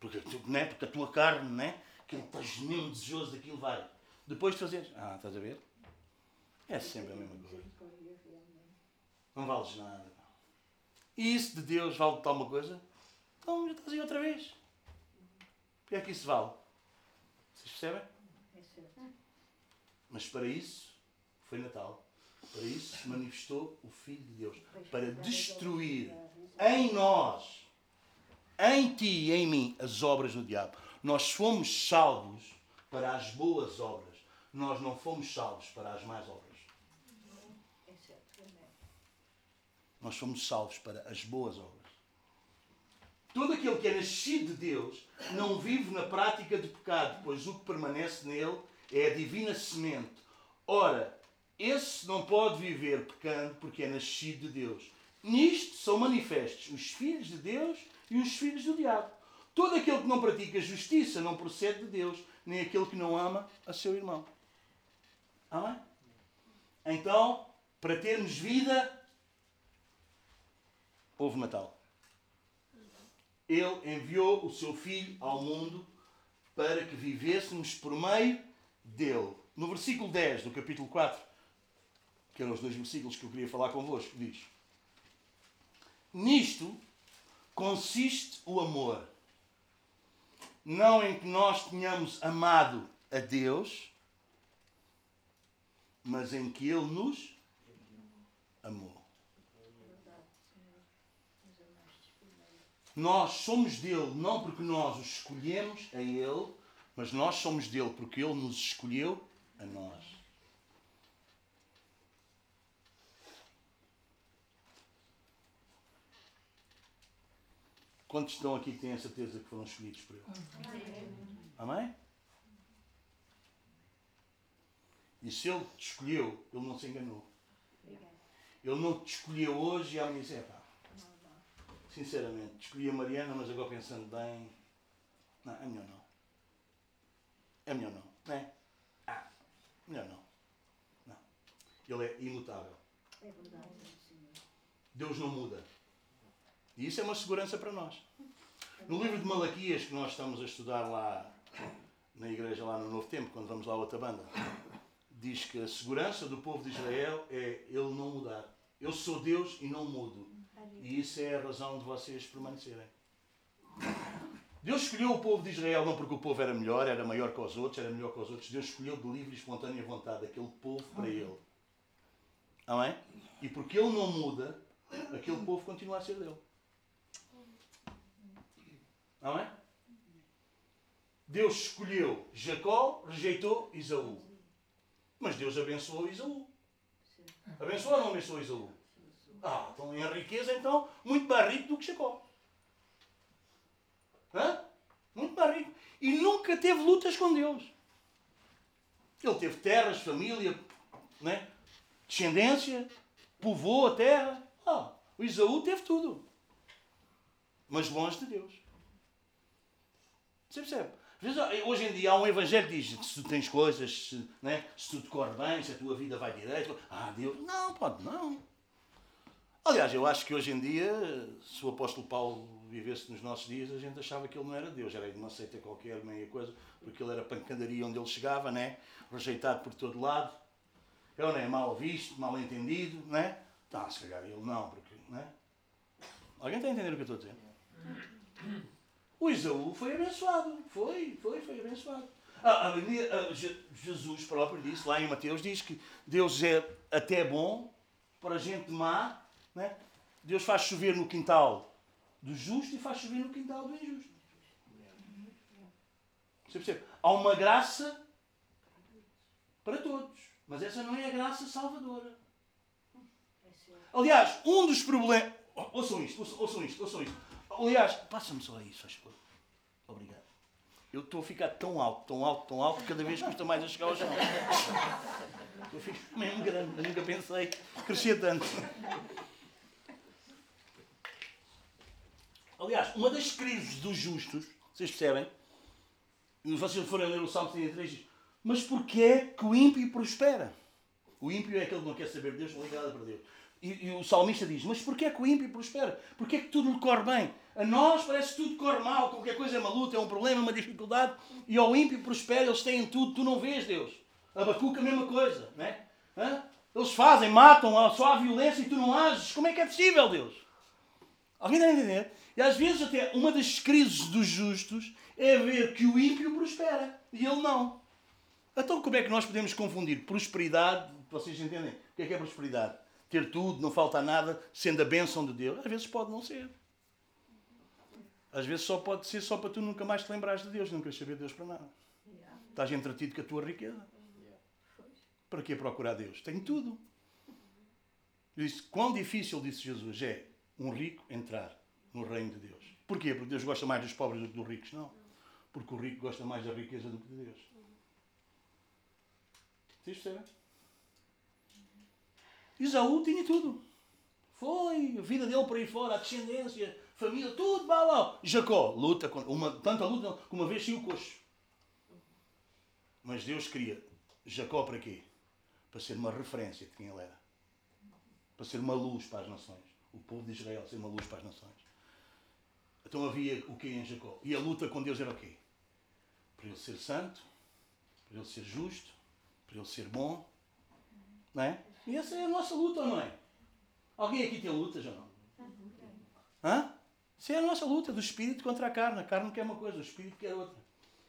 Porque, né? Porque a tua carne, né? Que ele estás mesmo desejoso daquilo, vai. Depois de fazeres. Ah, estás a ver? É sempre a mesma coisa. Não vales nada. E isso de Deus vale-te alguma coisa? Então já estás aí outra vez. O que é que isso vale? Vocês percebem? Mas para isso foi Natal. Para isso se manifestou o Filho de Deus. Para destruir em nós, em ti e em mim, as obras do diabo. Nós fomos salvos para as boas obras. Nós não fomos salvos para as más obras. Nós fomos salvos para as boas obras. Todo aquele que é nascido de Deus não vive na prática de pecado, pois o que permanece nele é a divina semente. Ora, esse não pode viver pecando porque é nascido de Deus. Nisto são manifestos os filhos de Deus e os filhos do diabo. Todo aquele que não pratica justiça não procede de Deus, nem aquele que não ama a seu irmão. Amém? Então, para termos vida, houve Natal. Ele enviou o seu Filho ao mundo para que vivêssemos por meio dele. No versículo 10 do capítulo 4, que eram os dois versículos que eu queria falar convosco, diz: Nisto consiste o amor. Não em que nós tenhamos amado a Deus, mas em que Ele nos amou. Nós somos dele não porque nós o escolhemos a ele, mas nós somos dele porque ele nos escolheu a nós. Quantos estão aqui que têm a certeza que foram escolhidos por ele? Amém? E se ele te escolheu, ele não se enganou. Ele não te escolheu hoje e amanhã disse, pá, sinceramente, escolhi a Mariana, mas agora pensando bem, não, é melhor não. É melhor não, não é? Ah, melhor não. Não. Ele é imutável. É verdade. Deus não muda. E isso é uma segurança para nós. No livro de Malaquias, que nós estamos a estudar lá na igreja, lá no Novo Tempo, quando vamos lá a outra banda, diz que a segurança do povo de Israel é ele não mudar. Eu sou Deus e não mudo. E isso é a razão de vocês permanecerem. Deus escolheu o povo de Israel não porque o povo era melhor, era maior que os outros, era melhor que os outros. Deus escolheu de livre e espontânea vontade aquele povo para ele. Amém? E porque ele não muda, aquele povo continua a ser dele. Amém? Deus escolheu Jacó, rejeitou Isaú. Mas Deus abençoou Isaú. Abençoou ou não abençoou Isaú? Ah, então em riqueza, então, muito mais rico do que Jacó. Hã? Muito mais rico. E nunca teve lutas com Deus. Ele teve terras, família, né? descendência, povoou a terra. Ah, o Isaú teve tudo. Mas longe de Deus. Você percebe? Hoje em dia há um evangelho que diz que se tu tens coisas, se, né, se tudo corre bem, se a tua vida vai direito, ah, Deus. Não, pode não. Aliás, eu acho que hoje em dia, se o apóstolo Paulo vivesse nos nossos dias, a gente achava que ele não era Deus, era de uma seita qualquer, meia coisa, porque ele era pancadaria onde ele chegava, né? rejeitado por todo lado. Ele não é mal visto, mal entendido, né? Tá, se calhar ele não, porque. Né? Alguém está a entender o que eu estou a dizer? O Isaú foi abençoado. Foi, foi, foi abençoado. Ah, ah, Jesus próprio disse, lá em Mateus, diz que Deus é até bom para gente má né? Deus faz chover no quintal do justo e faz chover no quintal do injusto. Você percebe? Há uma graça para todos, mas essa não é a graça salvadora. Aliás, um dos problemas. Ouçam isto, ouçam isto, ouçam isto. Aliás, passa-me só isso, faz favor. Obrigado. Eu estou a ficar tão alto, tão alto, tão alto, cada vez custa mais a chegar ao chão. Eu fico mesmo grande, eu nunca pensei crescer tanto. Aliás, uma das crises dos justos, vocês percebem? E vocês forem ler o Salmo 33, diz, mas porquê é que o ímpio prospera? O ímpio é aquele que não quer saber de Deus, não liga nada para Deus. E, e, o salmista diz, mas porquê é que o ímpio prospera? Porquê é que tudo lhe corre bem? A nós parece tudo corre mal, qualquer coisa é uma luta, é um problema, é uma dificuldade. E ao ímpio prospera, eles têm tudo, tu não vês Deus. Abacuca a mesma coisa, não é? Hã? Eles fazem, matam, só há violência e tu não ages. Como é que é possível, Deus? Alguém está a entender? E às vezes até uma das crises dos justos é ver que o ímpio prospera e ele não. Então como é que nós podemos confundir prosperidade, vocês entendem? O que é que é prosperidade? Ter tudo, não falta nada, sendo a bênção de Deus. Às vezes pode não ser. Às vezes só pode ser só para tu nunca mais te lembrares de Deus, nunca saber de Deus para nada. Estás entretido com a tua riqueza. Para que procurar Deus? Tenho tudo. Eu disse, quão difícil, disse Jesus, é um rico entrar no reino de Deus. Porquê? Porque Deus gosta mais dos pobres do que dos ricos? Não. Porque o rico gosta mais da riqueza do que de Deus. Vocês percebem? Isaú tinha tudo. Foi a vida dele por aí fora, a descendência, família, tudo, lá. Jacó luta, com uma, tanta luta que uma vez saiu coxo. Mas Deus queria Jacó para quê? Para ser uma referência de quem ele era. Para ser uma luz para as nações. O povo de Israel ser uma luz para as nações. Então havia o que em Jacó? E a luta com Deus era o quê? Para ele ser santo, para ele ser justo, para ele ser bom. Não é? E essa é a nossa luta, não é? Alguém aqui tem lutas ou não? Hã? Isso é a nossa luta do espírito contra a carne. A carne quer uma coisa, o espírito quer outra.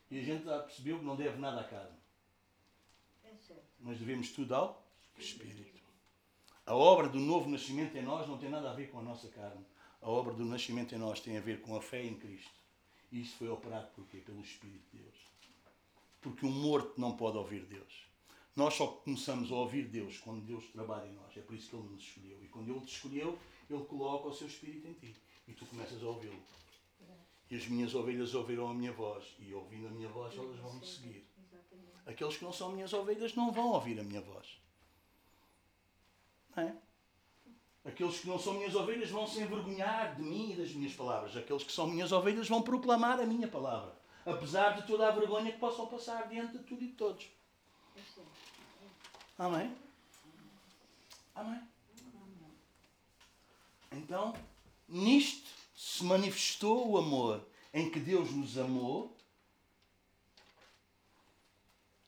E a gente já percebeu que não deve nada à carne. Mas devemos tudo ao espírito. A obra do novo nascimento em nós não tem nada a ver com a nossa carne. A obra do nascimento em nós tem a ver com a fé em Cristo. E isso foi operado por quê? Pelo Espírito de Deus. Porque um morto não pode ouvir Deus. Nós só começamos a ouvir Deus quando Deus trabalha em nós. É por isso que Ele nos escolheu. E quando Ele te escolheu, Ele coloca o seu Espírito em ti. E tu começas a ouvi-lo. E as minhas ovelhas ouvirão a minha voz. E ouvindo a minha voz, elas vão me seguir. Aqueles que não são minhas ovelhas não vão ouvir a minha voz. Não é? Aqueles que não são minhas ovelhas vão se envergonhar de mim e das minhas palavras. Aqueles que são minhas ovelhas vão proclamar a minha palavra. Apesar de toda a vergonha que possam passar diante de tudo e de todos. Amém? Amém? Então, nisto se manifestou o amor em que Deus nos amou,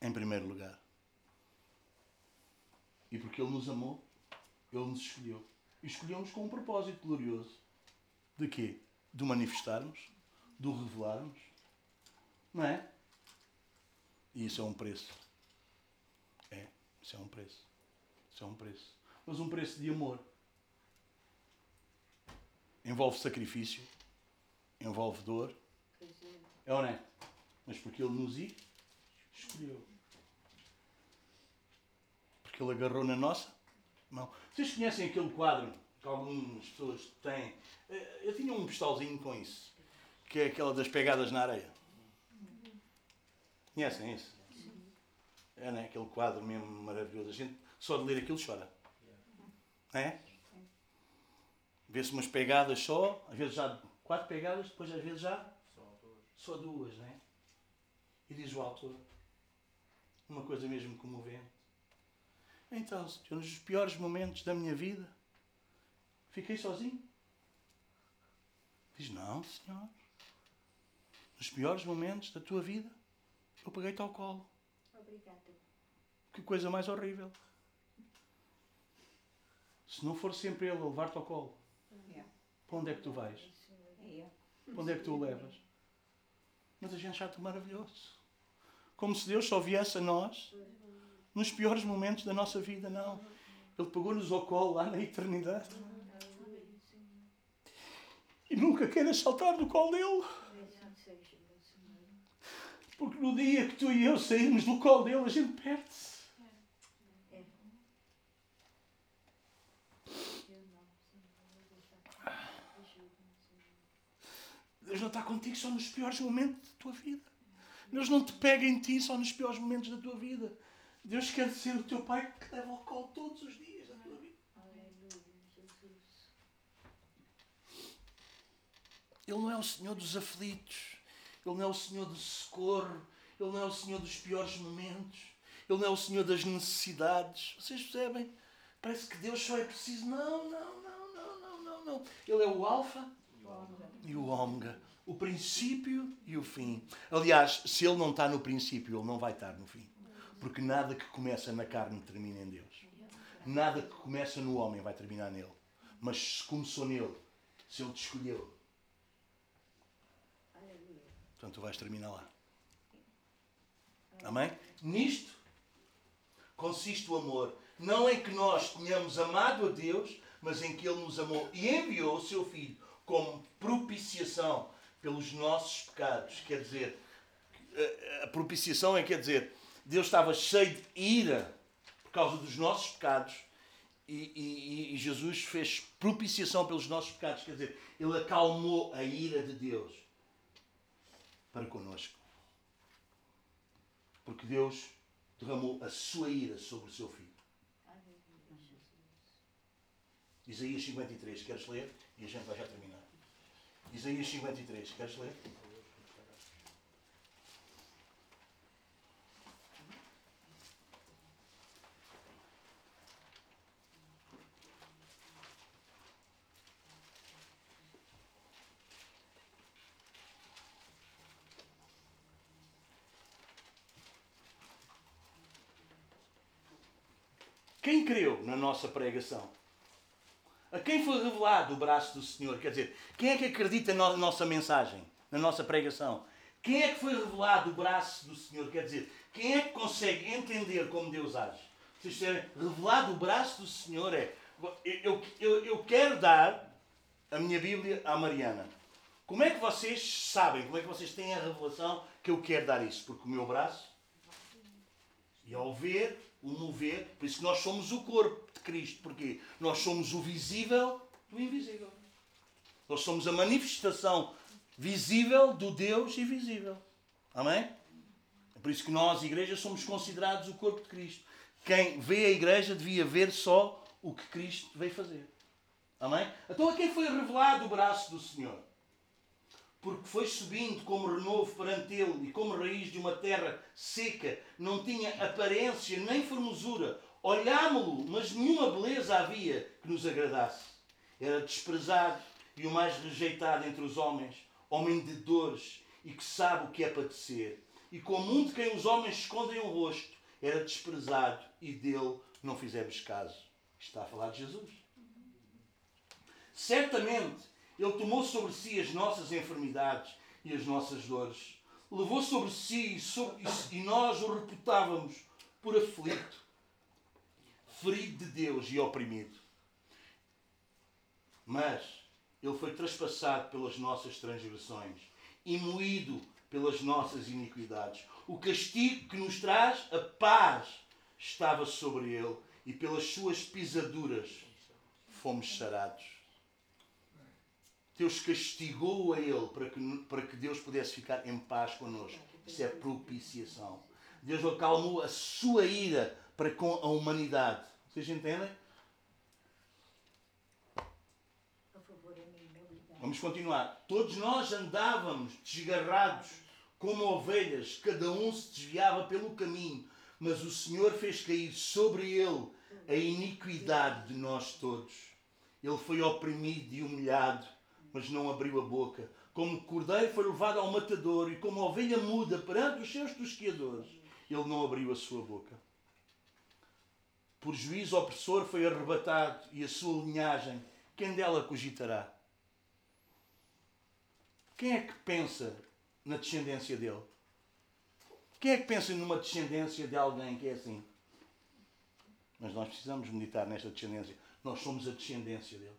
em primeiro lugar. E porque Ele nos amou, Ele nos escolheu. E escolheu-nos com um propósito glorioso. De quê? De manifestarmos, de o revelarmos. Não é? E isso é um preço. É, isso é um preço. Isso é um preço. Mas um preço de amor. Envolve sacrifício, envolve dor. É não é? Mas porque Ele nos escolheu. Porque Ele agarrou na nossa mão. Vocês conhecem aquele quadro que algumas pessoas têm? Eh, eu tinha um postalzinho com isso, que é aquela das pegadas na areia. Conhecem isso? É, né? Aquele quadro mesmo maravilhoso. A gente só de ler aquilo chora. É? Vê-se umas pegadas só, às vezes já quatro pegadas, depois às vezes já só duas, né? E diz o autor, uma coisa mesmo comovente. Então, Senhor, nos piores momentos da minha vida, fiquei sozinho. Diz, não, Senhor. Nos piores momentos da tua vida, eu peguei-te ao colo. Obrigada. Que coisa mais horrível. Se não for sempre ele a levar-te ao colo, para onde é que tu vais? Para onde é que tu o levas? Mas a gente acha maravilhoso. Como se Deus só viesse a nós nos piores momentos da nossa vida, não. Ele pegou-nos ao colo lá na eternidade. E nunca queiras saltar do colo dele. Porque no dia que tu e eu saímos do colo dele, a gente perde-se. Deus não está contigo só nos piores momentos da tua vida. Deus não te pega em ti só nos piores momentos da tua vida. Deus quer ser o teu pai que te leva ao colo todos os dias da tua vida. Ele não é o Senhor dos aflitos. Ele não é o Senhor do socorro. Ele não é o Senhor dos piores momentos. Ele não é o Senhor das necessidades. Vocês percebem? Parece que Deus só é preciso. Não, não, não, não, não, não, não. Ele é o Alfa e o Ômega. O princípio e o fim. Aliás, se ele não está no princípio, ele não vai estar no fim. Porque nada que começa na carne termina em Deus. Nada que começa no homem vai terminar nele. Mas se começou nele, se ele te escolheu, então tu vais terminar lá. Amém? Nisto consiste o amor. Não em que nós tenhamos amado a Deus, mas em que Ele nos amou e enviou o seu Filho como propiciação pelos nossos pecados. Quer dizer, a propiciação é quer dizer, Deus estava cheio de ira por causa dos nossos pecados e, e, e, Jesus fez propiciação pelos nossos pecados. Quer dizer, Ele acalmou a ira de Deus para connosco. Porque Deus derramou a sua ira sobre o seu filho. Isaías 53, queres ler? E a gente vai já terminar. Isaías 53, queres ler? Quem creu na nossa pregação? A quem foi revelado o braço do Senhor? Quer dizer, quem é que acredita na nossa mensagem, na nossa pregação? Quem é que foi revelado o braço do Senhor? Quer dizer, quem é que consegue entender como Deus age? Vocês terem revelado o braço do Senhor é. Eu, eu, eu quero dar a minha Bíblia à Mariana. Como é que vocês sabem, como é que vocês têm a revelação que eu quero dar isso? Porque o meu braço, e ao ver, o mover. Por isso nós somos o corpo de Cristo. Porque nós somos o visível do invisível. Nós somos a manifestação visível do Deus invisível. Amém? É por isso que nós, igreja, somos considerados o corpo de Cristo. Quem vê a igreja devia ver só o que Cristo veio fazer. Amém? Então a quem foi revelado o braço do Senhor? Porque foi subindo como renovo perante ele e como raiz de uma terra seca, não tinha aparência nem formosura. Olhámo-lo, mas nenhuma beleza havia que nos agradasse. Era desprezado e o mais rejeitado entre os homens, homem de dores e que sabe o que é padecer. E como um de quem os homens escondem o rosto, era desprezado e dele não fizemos caso. Está a falar de Jesus. Certamente ele tomou sobre si as nossas enfermidades e as nossas dores. Levou sobre si e, sobre, e nós o reputávamos por aflito, ferido de Deus e oprimido. Mas ele foi traspassado pelas nossas transgressões e moído pelas nossas iniquidades. O castigo que nos traz a paz estava sobre ele e pelas suas pisaduras fomos sarados. Deus castigou a ele para que, para que Deus pudesse ficar em paz connosco. Isso é propiciação. Deus acalmou a sua ira para com a humanidade. Vocês entendem? Vamos continuar. Todos nós andávamos desgarrados como ovelhas, cada um se desviava pelo caminho, mas o Senhor fez cair sobre ele a iniquidade de nós todos. Ele foi oprimido e humilhado mas não abriu a boca. Como cordeiro foi levado ao matador e como ovelha muda perante os seus tosqueadores, ele não abriu a sua boca. Por juízo opressor foi arrebatado e a sua linhagem, quem dela cogitará? Quem é que pensa na descendência dele? Quem é que pensa numa descendência de alguém que é assim? Mas nós precisamos meditar nesta descendência. Nós somos a descendência dele.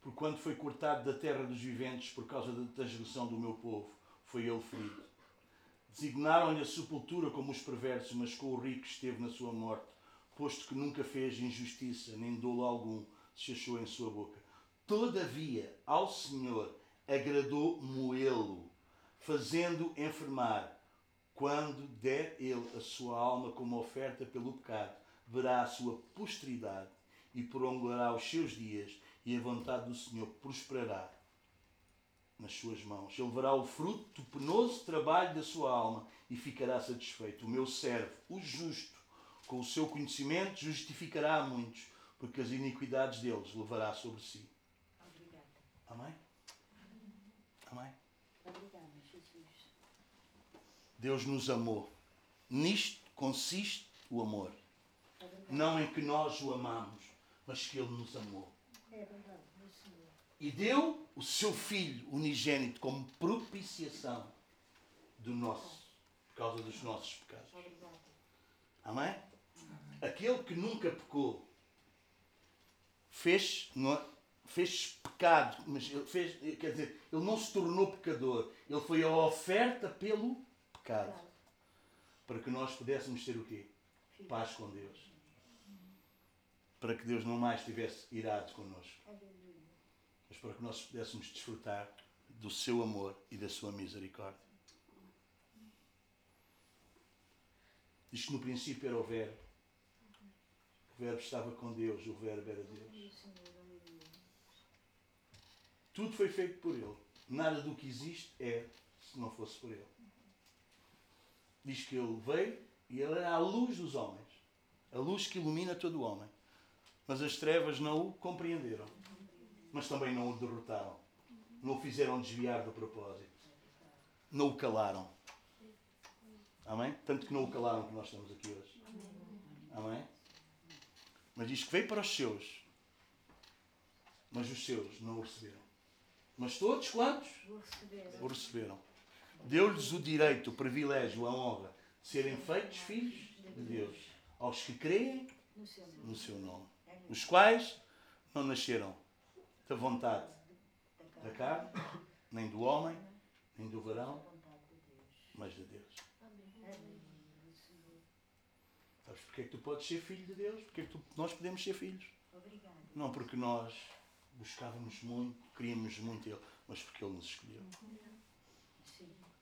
Por quando foi cortado da terra dos viventes por causa da transgressão do meu povo, foi ele ferido. Designaram-lhe a sepultura como os perversos, mas com o rico esteve na sua morte, posto que nunca fez injustiça, nem dolo algum se achou em sua boca. Todavia, ao Senhor agradou moê-lo, fazendo enfermar quando der ele a sua alma como oferta pelo pecado, verá a sua posteridade e prolongará os seus dias, e a vontade do Senhor prosperará nas suas mãos. Ele verá o fruto do penoso trabalho da sua alma e ficará satisfeito. O meu servo, o justo, com o seu conhecimento, justificará a muitos, porque as iniquidades deles levará sobre si. Obrigada. Amém? Amém? Obrigada, Jesus. Deus nos amou. Nisto consiste o amor. Obrigada. Não em que nós o amamos, mas que Ele nos amou. É. E deu o seu Filho unigênito como propiciação do nosso, por causa dos nossos pecados. Amém? Aquele que nunca pecou fez, não, fez pecado, mas ele fez, quer dizer, ele não se tornou pecador. Ele foi a oferta pelo pecado. Para que nós pudéssemos ter o quê? Paz com Deus. Para que Deus não mais estivesse irado connosco. Mas para que nós pudéssemos desfrutar do seu amor e da sua misericórdia. Diz que no princípio era o Verbo. O Verbo estava com Deus, o Verbo era Deus. Tudo foi feito por Ele. Nada do que existe é se não fosse por Ele. Diz que Ele veio e Ele era a luz dos homens. A luz que ilumina todo o homem. Mas as trevas não o compreenderam. Mas também não o derrotaram. Não o fizeram desviar do propósito. Não o calaram. Amém? Tanto que não o calaram que nós estamos aqui hoje. Amém? Mas diz que veio para os seus. Mas os seus não o receberam. Mas todos quantos? O receberam. Deu-lhes o direito, o privilégio, a honra de serem feitos filhos de Deus, aos que creem No seu nome. Os quais não nasceram da vontade Da carne, nem do homem, nem do varão, mas de Deus. Sabes porque é que tu podes ser filho de Deus? Porque é que tu- nós podemos ser filhos? Não porque nós buscávamos muito, queríamos muito Ele, mas porque Ele nos escolheu.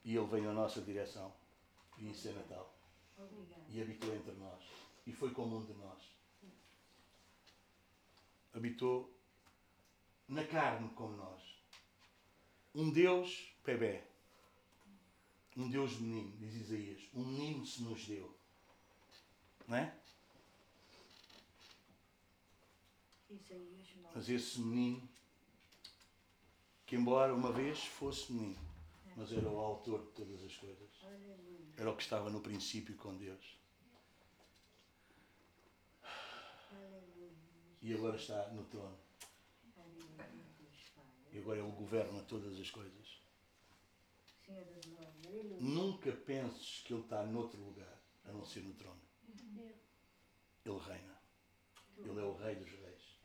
E Ele veio na nossa direção. E isso é Natal. E habitou entre nós. E foi como um de nós. Habitou na carne como nós. Um Deus bebê. Um Deus menino, diz Isaías. Um menino se nos deu. Não é? Isaías 9. Mas esse menino, que embora uma vez fosse menino, mas era o autor de todas as coisas. Era o que estava no princípio com Deus. E agora está no trono. E agora Ele governa todas as coisas. Nunca penses que Ele está noutro lugar, a não ser no trono. Ele reina. Ele é o Rei dos Reis.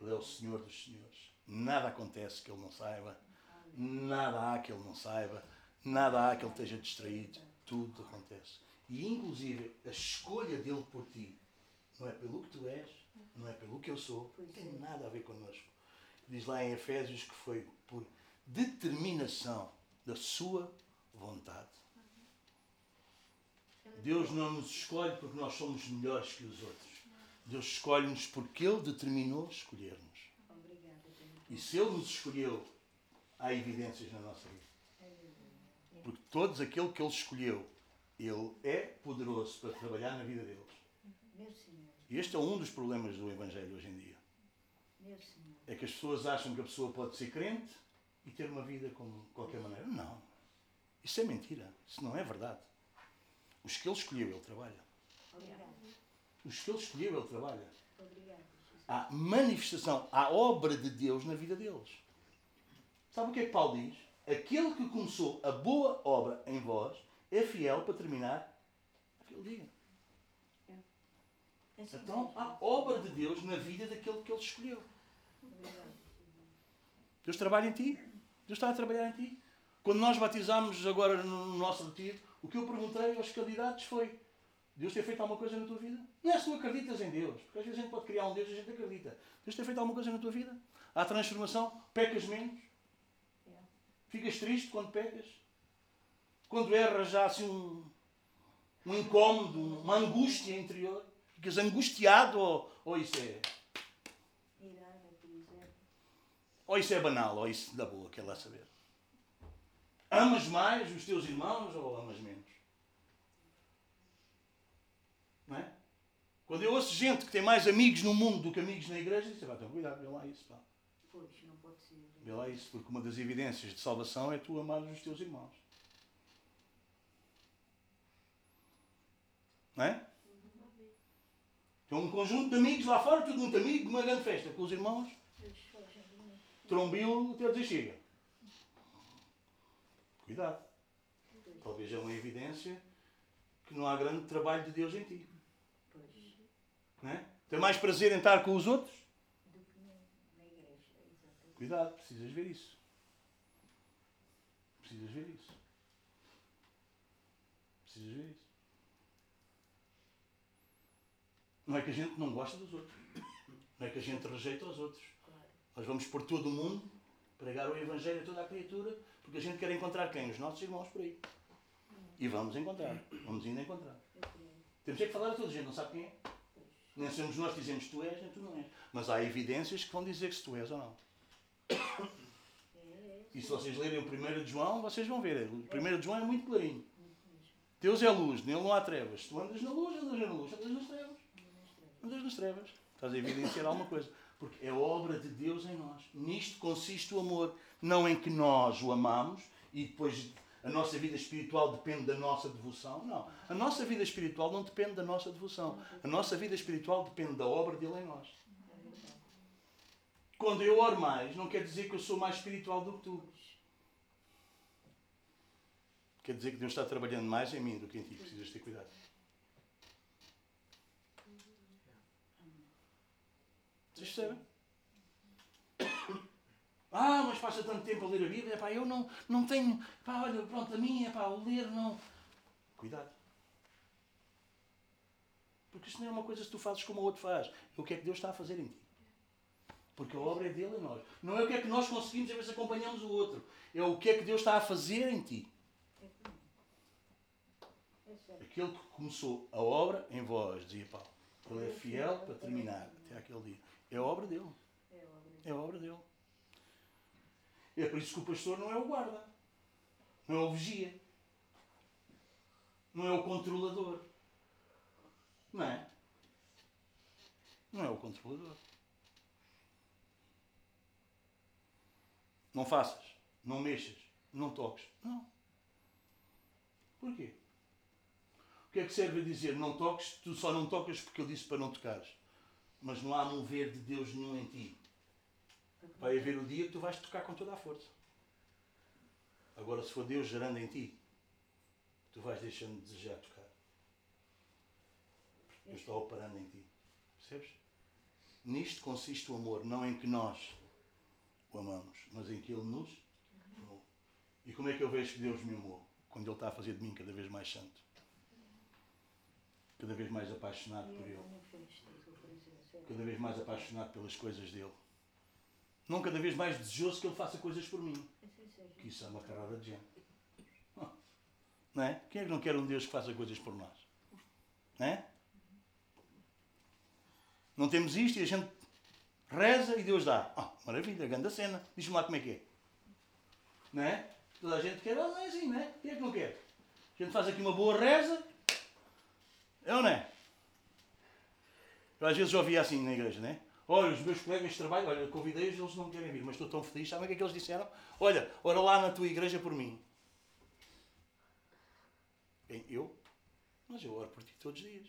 Ele é o Senhor dos Senhores. Nada acontece que Ele não saiba. Nada há que Ele não saiba. Nada há que Ele esteja distraído. Tudo acontece. E inclusive a escolha dele por ti não é pelo que tu és, não é pelo que eu sou, não tem nada a ver connosco. Diz lá em Efésios que foi por determinação da sua vontade. Deus não nos escolhe porque nós somos melhores que os outros. Deus escolhe-nos porque Ele determinou escolher-nos. E se Ele nos escolheu, há evidências na nossa vida. Porque todos aquele que Ele escolheu, Ele é poderoso para trabalhar na vida deles. E este é um dos problemas do Evangelho hoje em dia. É que as pessoas acham que a pessoa pode ser crente e ter uma vida como de qualquer maneira. Não. Isso é mentira. Isso não é verdade. Os que Ele escolheu, Ele trabalha. Os que Ele escolheu, Ele trabalha. Há manifestação, há obra de Deus na vida deles. Sabe o que é que Paulo diz? Aquele que começou a boa obra em vós é fiel para terminar aquele dia. Então há obra de Deus na vida daquele que ele escolheu. Deus trabalha em ti. Deus está a trabalhar em ti. Quando nós batizámos agora no nosso retiro, o que eu perguntei aos candidatos foi: Deus tem feito alguma coisa na tua vida? Não é se tu acreditas em Deus, porque às vezes a gente pode criar um Deus e a gente acredita. Deus tem feito alguma coisa na tua vida? Há transformação? Pecas menos? Ficas triste quando pecas? Quando erras já assim um, um incómodo, uma angústia interior. Ficas angustiado ou, ou isso é. Ou isso é banal, ou isso da boa, quer lá saber. Amas mais os teus irmãos ou amas menos? Não é? Quando eu ouço gente que tem mais amigos no mundo do que amigos na igreja, diz, pá, então cuidado, vê lá isso, pá. Pois, não pode ser. Vê lá isso, porque uma das evidências de salvação é tu amares os teus irmãos. Não é? Tem um conjunto de amigos lá fora, tudo muito amigo, uma grande festa com os irmãos, trombilo até dizer chega. Cuidado. Talvez é uma evidência que não há grande trabalho de Deus em ti. é? Tem mais prazer em estar com os outros? Cuidado, precisas ver isso. Precisas ver isso. Precisas ver isso. Não é que a gente não gosta dos outros. Não é que a gente rejeita os outros. Nós vamos por todo o mundo pregar o Evangelho a toda a criatura porque a gente quer encontrar quem? Os nossos irmãos por aí. E vamos encontrar. Vamos ainda encontrar. Temos é que falar a toda a gente, não sabe quem é. Nem somos nós que dizemos tu és, nem tu não és. Mas há evidências que vão dizer se tu és ou não. E se vocês lerem o 1 de João, vocês vão ver. O 1 de João é muito clarinho. Deus é luz, nele não há trevas. Tu andas na luz, andas na luz. Andas nas trevas. Ainda nas trevas. Estás a evidenciar alguma coisa. Porque é obra de Deus em nós. Nisto consiste o amor. Não em que nós o amamos e depois a nossa vida espiritual depende da nossa devoção. Não. A nossa vida espiritual não depende da nossa devoção. A nossa vida espiritual depende da obra dele em nós. Quando eu oro mais, não quer dizer que eu sou mais espiritual do que tu. Quer dizer que Deus está trabalhando mais em mim do que em ti. Precisas ter cuidado. Percebem? Ah, mas passa tanto tempo a ler a Bíblia, pá, eu não, não tenho. Pá, olha, pronto, a minha, pá, o ler não. Cuidado. Porque isto não é uma coisa que tu fazes como o outro faz. É o que é que Deus está a fazer em ti. Porque a obra é dele em nós. Não é o que é que nós conseguimos, a ver acompanhamos o outro. É o que é que Deus está a fazer em ti. Aquele que começou a obra em vós, dizia Paulo. Ele é fiel para terminar até aquele dia. É a obra dele. É É obra dele. É por isso que o pastor não é o guarda. Não é o vigia. Não é o controlador. Não é? Não é o controlador. Não faças. Não mexas. Não toques. Não. Porquê? O que é que serve a dizer não toques? Tu só não tocas porque eu disse para não tocares. Mas não há mover de Deus nenhum em ti. Vai haver o dia que tu vais tocar com toda a força. Agora, se for Deus gerando em ti, tu vais deixando de desejar tocar. Deus está operando em ti. Percebes? Nisto consiste o amor, não em que nós o amamos, mas em que Ele nos amou. E como é que eu vejo que Deus me amou? Quando Ele está a fazer de mim cada vez mais santo. Cada vez mais apaixonado por Ele. Cada vez mais apaixonado pelas coisas dele. Não cada vez mais desejoso que ele faça coisas por mim. Que isso é uma carada de gente. Não é? Quem é que não quer um Deus que faça coisas por nós? Não é? Não temos isto e a gente reza e Deus dá. Ah, maravilha, grande cena. Diz-me lá como é que é. Não é? Toda a gente quer, ah, não é assim, não é? Quem é que não quer? A gente faz aqui uma boa reza. É ou não é? Eu às vezes ouvia assim na igreja, não é? Olha, os meus colegas de trabalho, olha, convidei-os, eles não querem vir, mas estou tão feliz. Sabem o que é que eles disseram? Olha, ora lá na tua igreja por mim. Bem, eu? Mas eu oro por ti todos os dias.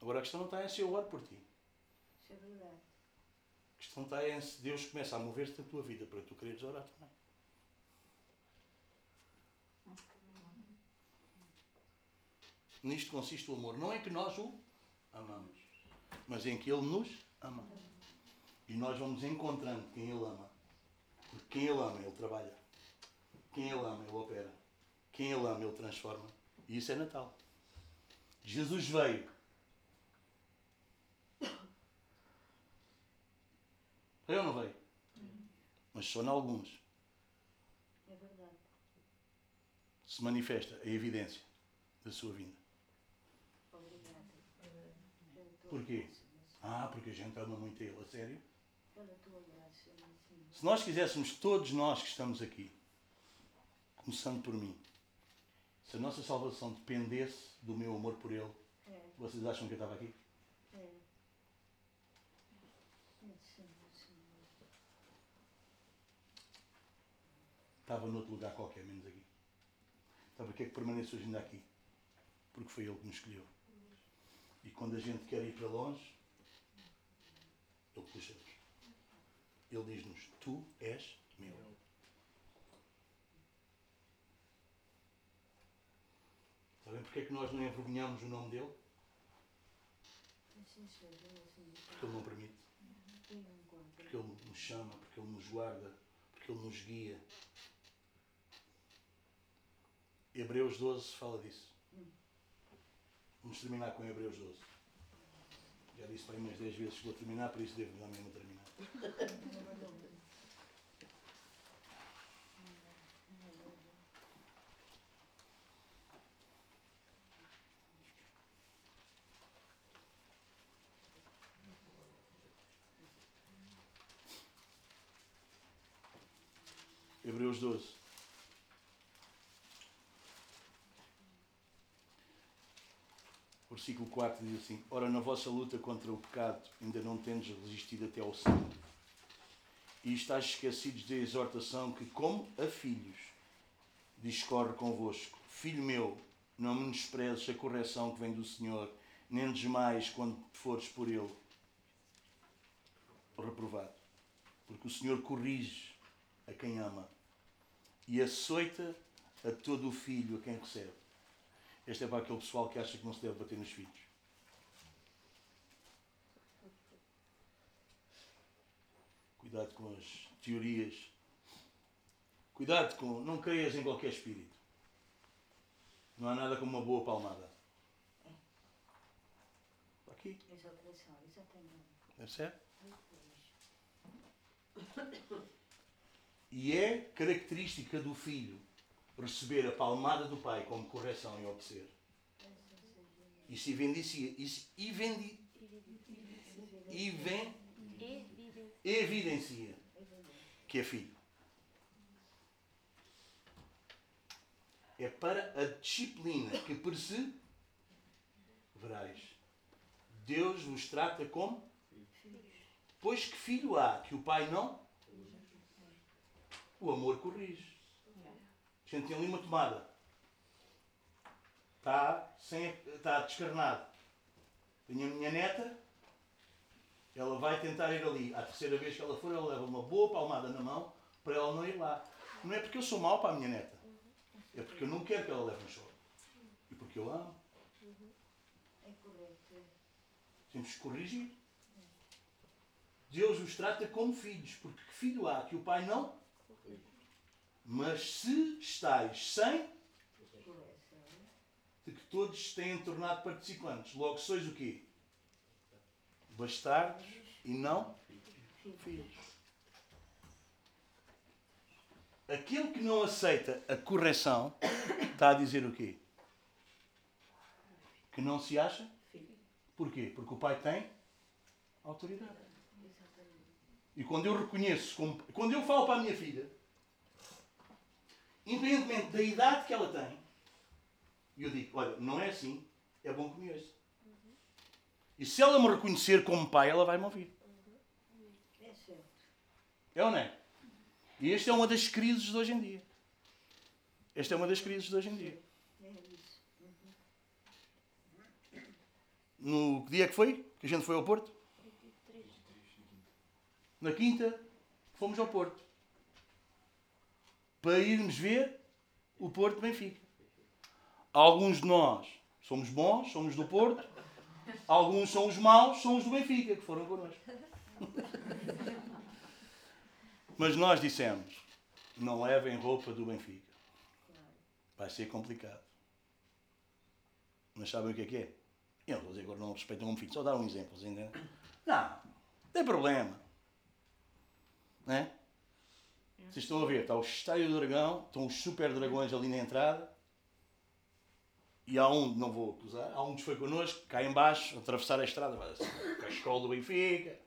Agora a questão não está em se eu oro por ti. Isso é verdade. A questão está em se Deus começa a mover-se na tua vida para tu quereres orar também. Nisto consiste o amor. Não é que nós o amamos, mas em que Ele nos ama. E nós vamos encontrando quem Ele ama. Porque quem Ele ama, Ele trabalha. Quem Ele ama, Ele opera. Quem Ele ama, Ele transforma. E isso é Natal. Jesus veio. Veio ou não veio? Mas só em alguns É verdade. se manifesta a evidência da sua vinda. Obrigada. Pela tua Porquê? Ah, porque a gente ama muito ele, a sério. Meu Senhor. Se nós quiséssemos, todos nós que estamos aqui, começando por mim, se a nossa salvação dependesse do meu amor por ele, É, vocês acham que eu estava aqui? é. É. Estava noutro lugar qualquer, menos aqui. Sabe porquê que permaneço hoje ainda aqui? Porque foi ele que nos escolheu. E quando a gente quer ir para longe, ele puxa-nos. Ele diz-nos: Tu és meu. Sabem porquê que nós não envergonhamos o nome dele? Porque ele não permite. Porque ele nos chama, porque ele nos guarda, porque ele nos guia. Hebreus 12 fala disso. Vamos terminar com Hebreus 12. Já disse para umas 10 vezes que vou terminar, por isso devo dar mesmo terminar. Hebreus 12. Versículo 4 diz assim: Ora, na vossa luta contra o pecado ainda não tendes resistido até ao sangue. E estáis esquecidos da exortação que, como a filhos, discorre convosco. Filho meu, não menosprezes a correção que vem do Senhor, nem desmais quando fores por ele reprovado. Porque o Senhor corrige a quem ama e açoita a todo o filho a quem recebe. Este é para aquele pessoal que acha que não se deve bater nos filhos. Cuidado com as teorias. Cuidado com. Não creias em qualquer espírito. Não há nada como uma boa palmada. Aqui, ser? Depois. E é característica do filho receber a palmada do pai como correção e obedecer. Isso evidencia, isso evidencia, even, evidencia que é filho. É para a disciplina que perseverais. Deus vos trata como? Pois que filho há que o pai não? O amor corrige. A gente tem ali uma tomada. Está, sem, está descarnado. Tenho a minha neta. Ela vai tentar ir ali. À terceira vez que ela for, ela leva uma boa palmada na mão para ela não ir lá. Não é porque eu sou mau para a minha neta. É porque eu não quero que ela leve um choque. E porque eu amo. É correto. Temos que corrigir. Deus os trata como filhos. Porque que filho há que o pai não? Mas se estáis sem, de que todos tenham tornado participantes. Logo sois o quê? Bastardos e não filhos. Aquele que não aceita a correção está a dizer o quê? Que não se acha? Porquê? Porque o pai tem autoridade. E quando eu reconheço, quando eu falo para a minha filha, independentemente da idade que ela tem, eu digo, olha, não é assim, é bom que me ouça. E se ela me reconhecer como pai, ela vai me ouvir. É certo. É ou não é? E esta é uma das crises de hoje em dia. Esta é uma das crises de hoje em dia. É. No que dia que foi? Que a gente foi ao Porto? Na quinta, fomos ao Porto. Para irmos ver o Porto Benfica. Alguns de nós somos bons, somos do Porto. Alguns são os maus, são os do Benfica, que foram connosco. Mas nós dissemos, não levem roupa do Benfica. Vai ser complicado. Mas sabem o que é que é? Eu não vou dizer agora não respeitam como filho, só dar um exemplo, entendem? Não, não tem problema. Não é? Vocês estão a ver, está o Estádio do Dragão, estão os super dragões ali na entrada E há um, não vou acusar, há um que foi connosco, cá em baixo, atravessar a estrada, vai assim, a escola do Benfica.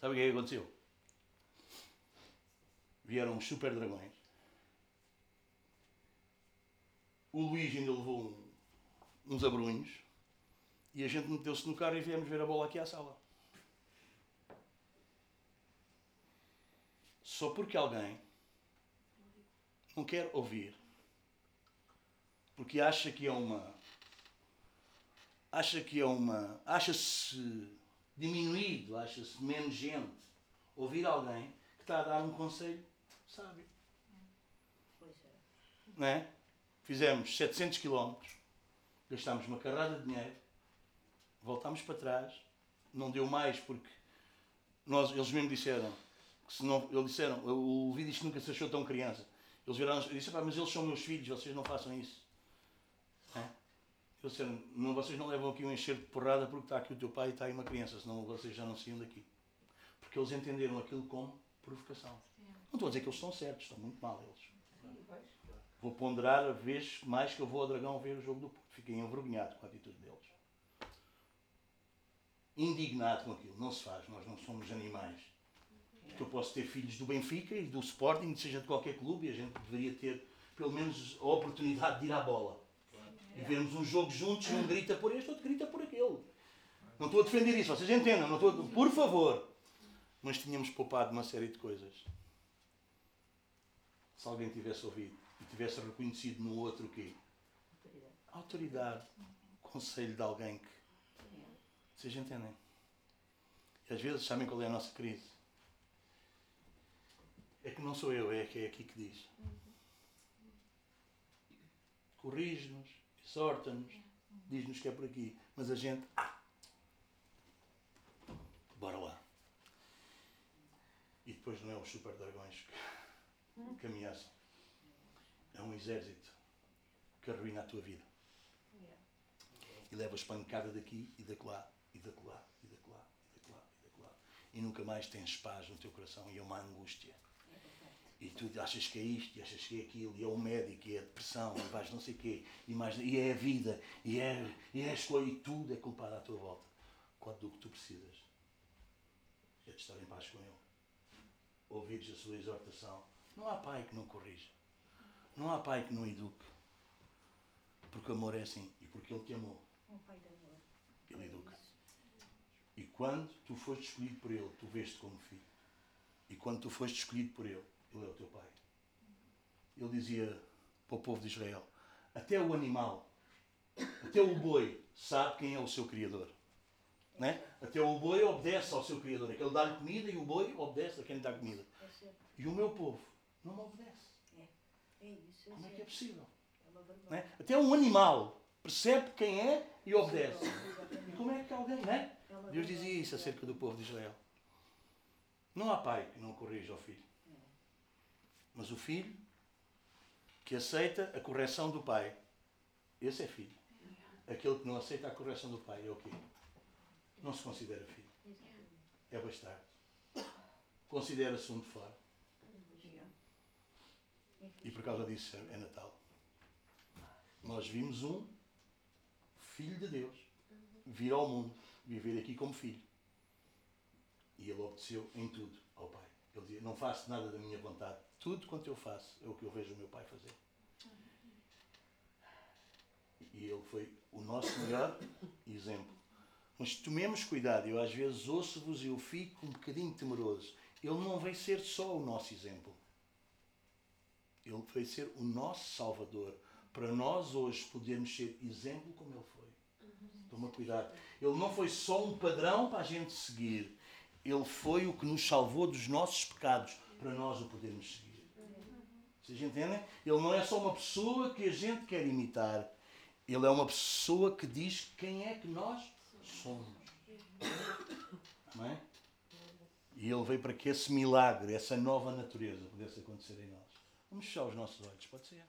Sabe o que é que aconteceu? Vieram os super dragões. O Luís ainda levou um- uns abrunhos. E a gente meteu-se no carro e viemos ver a bola aqui à sala. Só porque alguém não quer ouvir, porque acha que é uma. acha que é uma. acha-se diminuído, acha-se menos gente. Ouvir alguém que está a dar um conselho sábio. Pois é. Não é? Fizemos 700 km, gastámos uma carrada de dinheiro, voltámos para trás, não deu mais porque nós, eles mesmo disseram que se não, eles disseram, o vídeo isto nunca se achou tão criança. Eles viraram e disseram, "Pá, mas eles são meus filhos, vocês não façam isso. É? Eles disseram, não, vocês não levam aqui um enxerto de porrada porque está aqui o teu pai e está aí uma criança, senão vocês já não saíam daqui. Porque eles entenderam aquilo como provocação. Não estou a dizer que eles estão certos, estão muito mal eles. Vou ponderar a vez mais que eu vou ao Dragão ver o jogo do Porto. Fiquei envergonhado com a atitude deles. Indignado com aquilo. Não se faz, nós não somos animais. Porque eu posso ter filhos do Benfica e do Sporting, seja de qualquer clube, e a gente deveria ter pelo menos a oportunidade de ir à bola. E vermos um jogo juntos um grita por este, outro grita por aquele. Não estou a defender isso, vocês entendam, não estou a... por favor. Mas tínhamos poupado uma série de coisas. Se alguém tivesse ouvido e tivesse reconhecido no outro o quê? Autoridade. Conselho de alguém que. Vocês entendem? E às vezes sabem qual é a nossa crise? É que não sou eu, é que é aqui que diz. Corrige-nos, exorta-nos, diz-nos que é por aqui. Mas a gente. Ah! Bora lá. E depois não é os super dragões que, que ameaçam. É um exército que arruina a tua vida. E levas pancada daqui e daquela, e daquela, e daquela, e daquela, e daquela. E nunca mais tens paz no teu coração e é uma angústia. E tu achas que é isto, e achas que é aquilo, e é o médico, e é a depressão, e vais não sei o quê, e, mais, e é a vida, e é, e é a escolha, e tudo é culpado à tua volta. Quando do que tu precisas é de estar em paz com Ele. Ouvires a sua exortação. Não há pai que não corrija. Não há pai que não eduque. Porque o amor é assim. E porque Ele te amou, Um pai de amor. Ele educa. E quando tu foste escolhido por Ele, tu vês-te como filho. E quando tu foste escolhido por Ele, Ele é o teu pai. Ele dizia para o povo de Israel: até o animal, até o boi, sabe quem é o seu Criador. Né? Até o boi obedece ao seu Criador. Ele dá-lhe comida e o boi obedece a quem lhe dá comida. É. E o meu povo não me obedece. É. É Como é que é possível? Né? Até um animal percebe quem é e obedece. E como é que alguém, né? Deus dizia isso acerca do povo de Israel. Não há pai que não corrija ao filho. Mas o filho que aceita a correção do pai, esse é filho. Aquele que não aceita a correção do pai é o quê? Não se considera filho. É bastardo. Considera-se um de fora. E por causa disso é Natal. Nós vimos um filho de Deus vir ao mundo, viver aqui como filho. E ele obedeceu em tudo ao Pai. Ele dizia: Não faço nada da minha vontade. Tudo quanto eu faço é o que eu vejo o meu Pai fazer. E ele foi o nosso melhor exemplo. Mas tomemos cuidado. Eu às vezes ouço-vos e eu fico um bocadinho temeroso. Ele não veio ser só o nosso exemplo. Ele veio ser o nosso Salvador. Para nós hoje podermos ser exemplo como ele foi. Toma cuidado. Ele não foi só um padrão para a gente seguir. Ele foi o que nos salvou dos nossos pecados para nós o podermos seguir. Vocês entendem? Ele não é só uma pessoa que a gente quer imitar. Ele é uma pessoa que diz quem é que nós somos. Não é? E ele veio para que esse milagre, essa nova natureza pudesse acontecer em nós. Vamos fechar os nossos olhos, pode ser?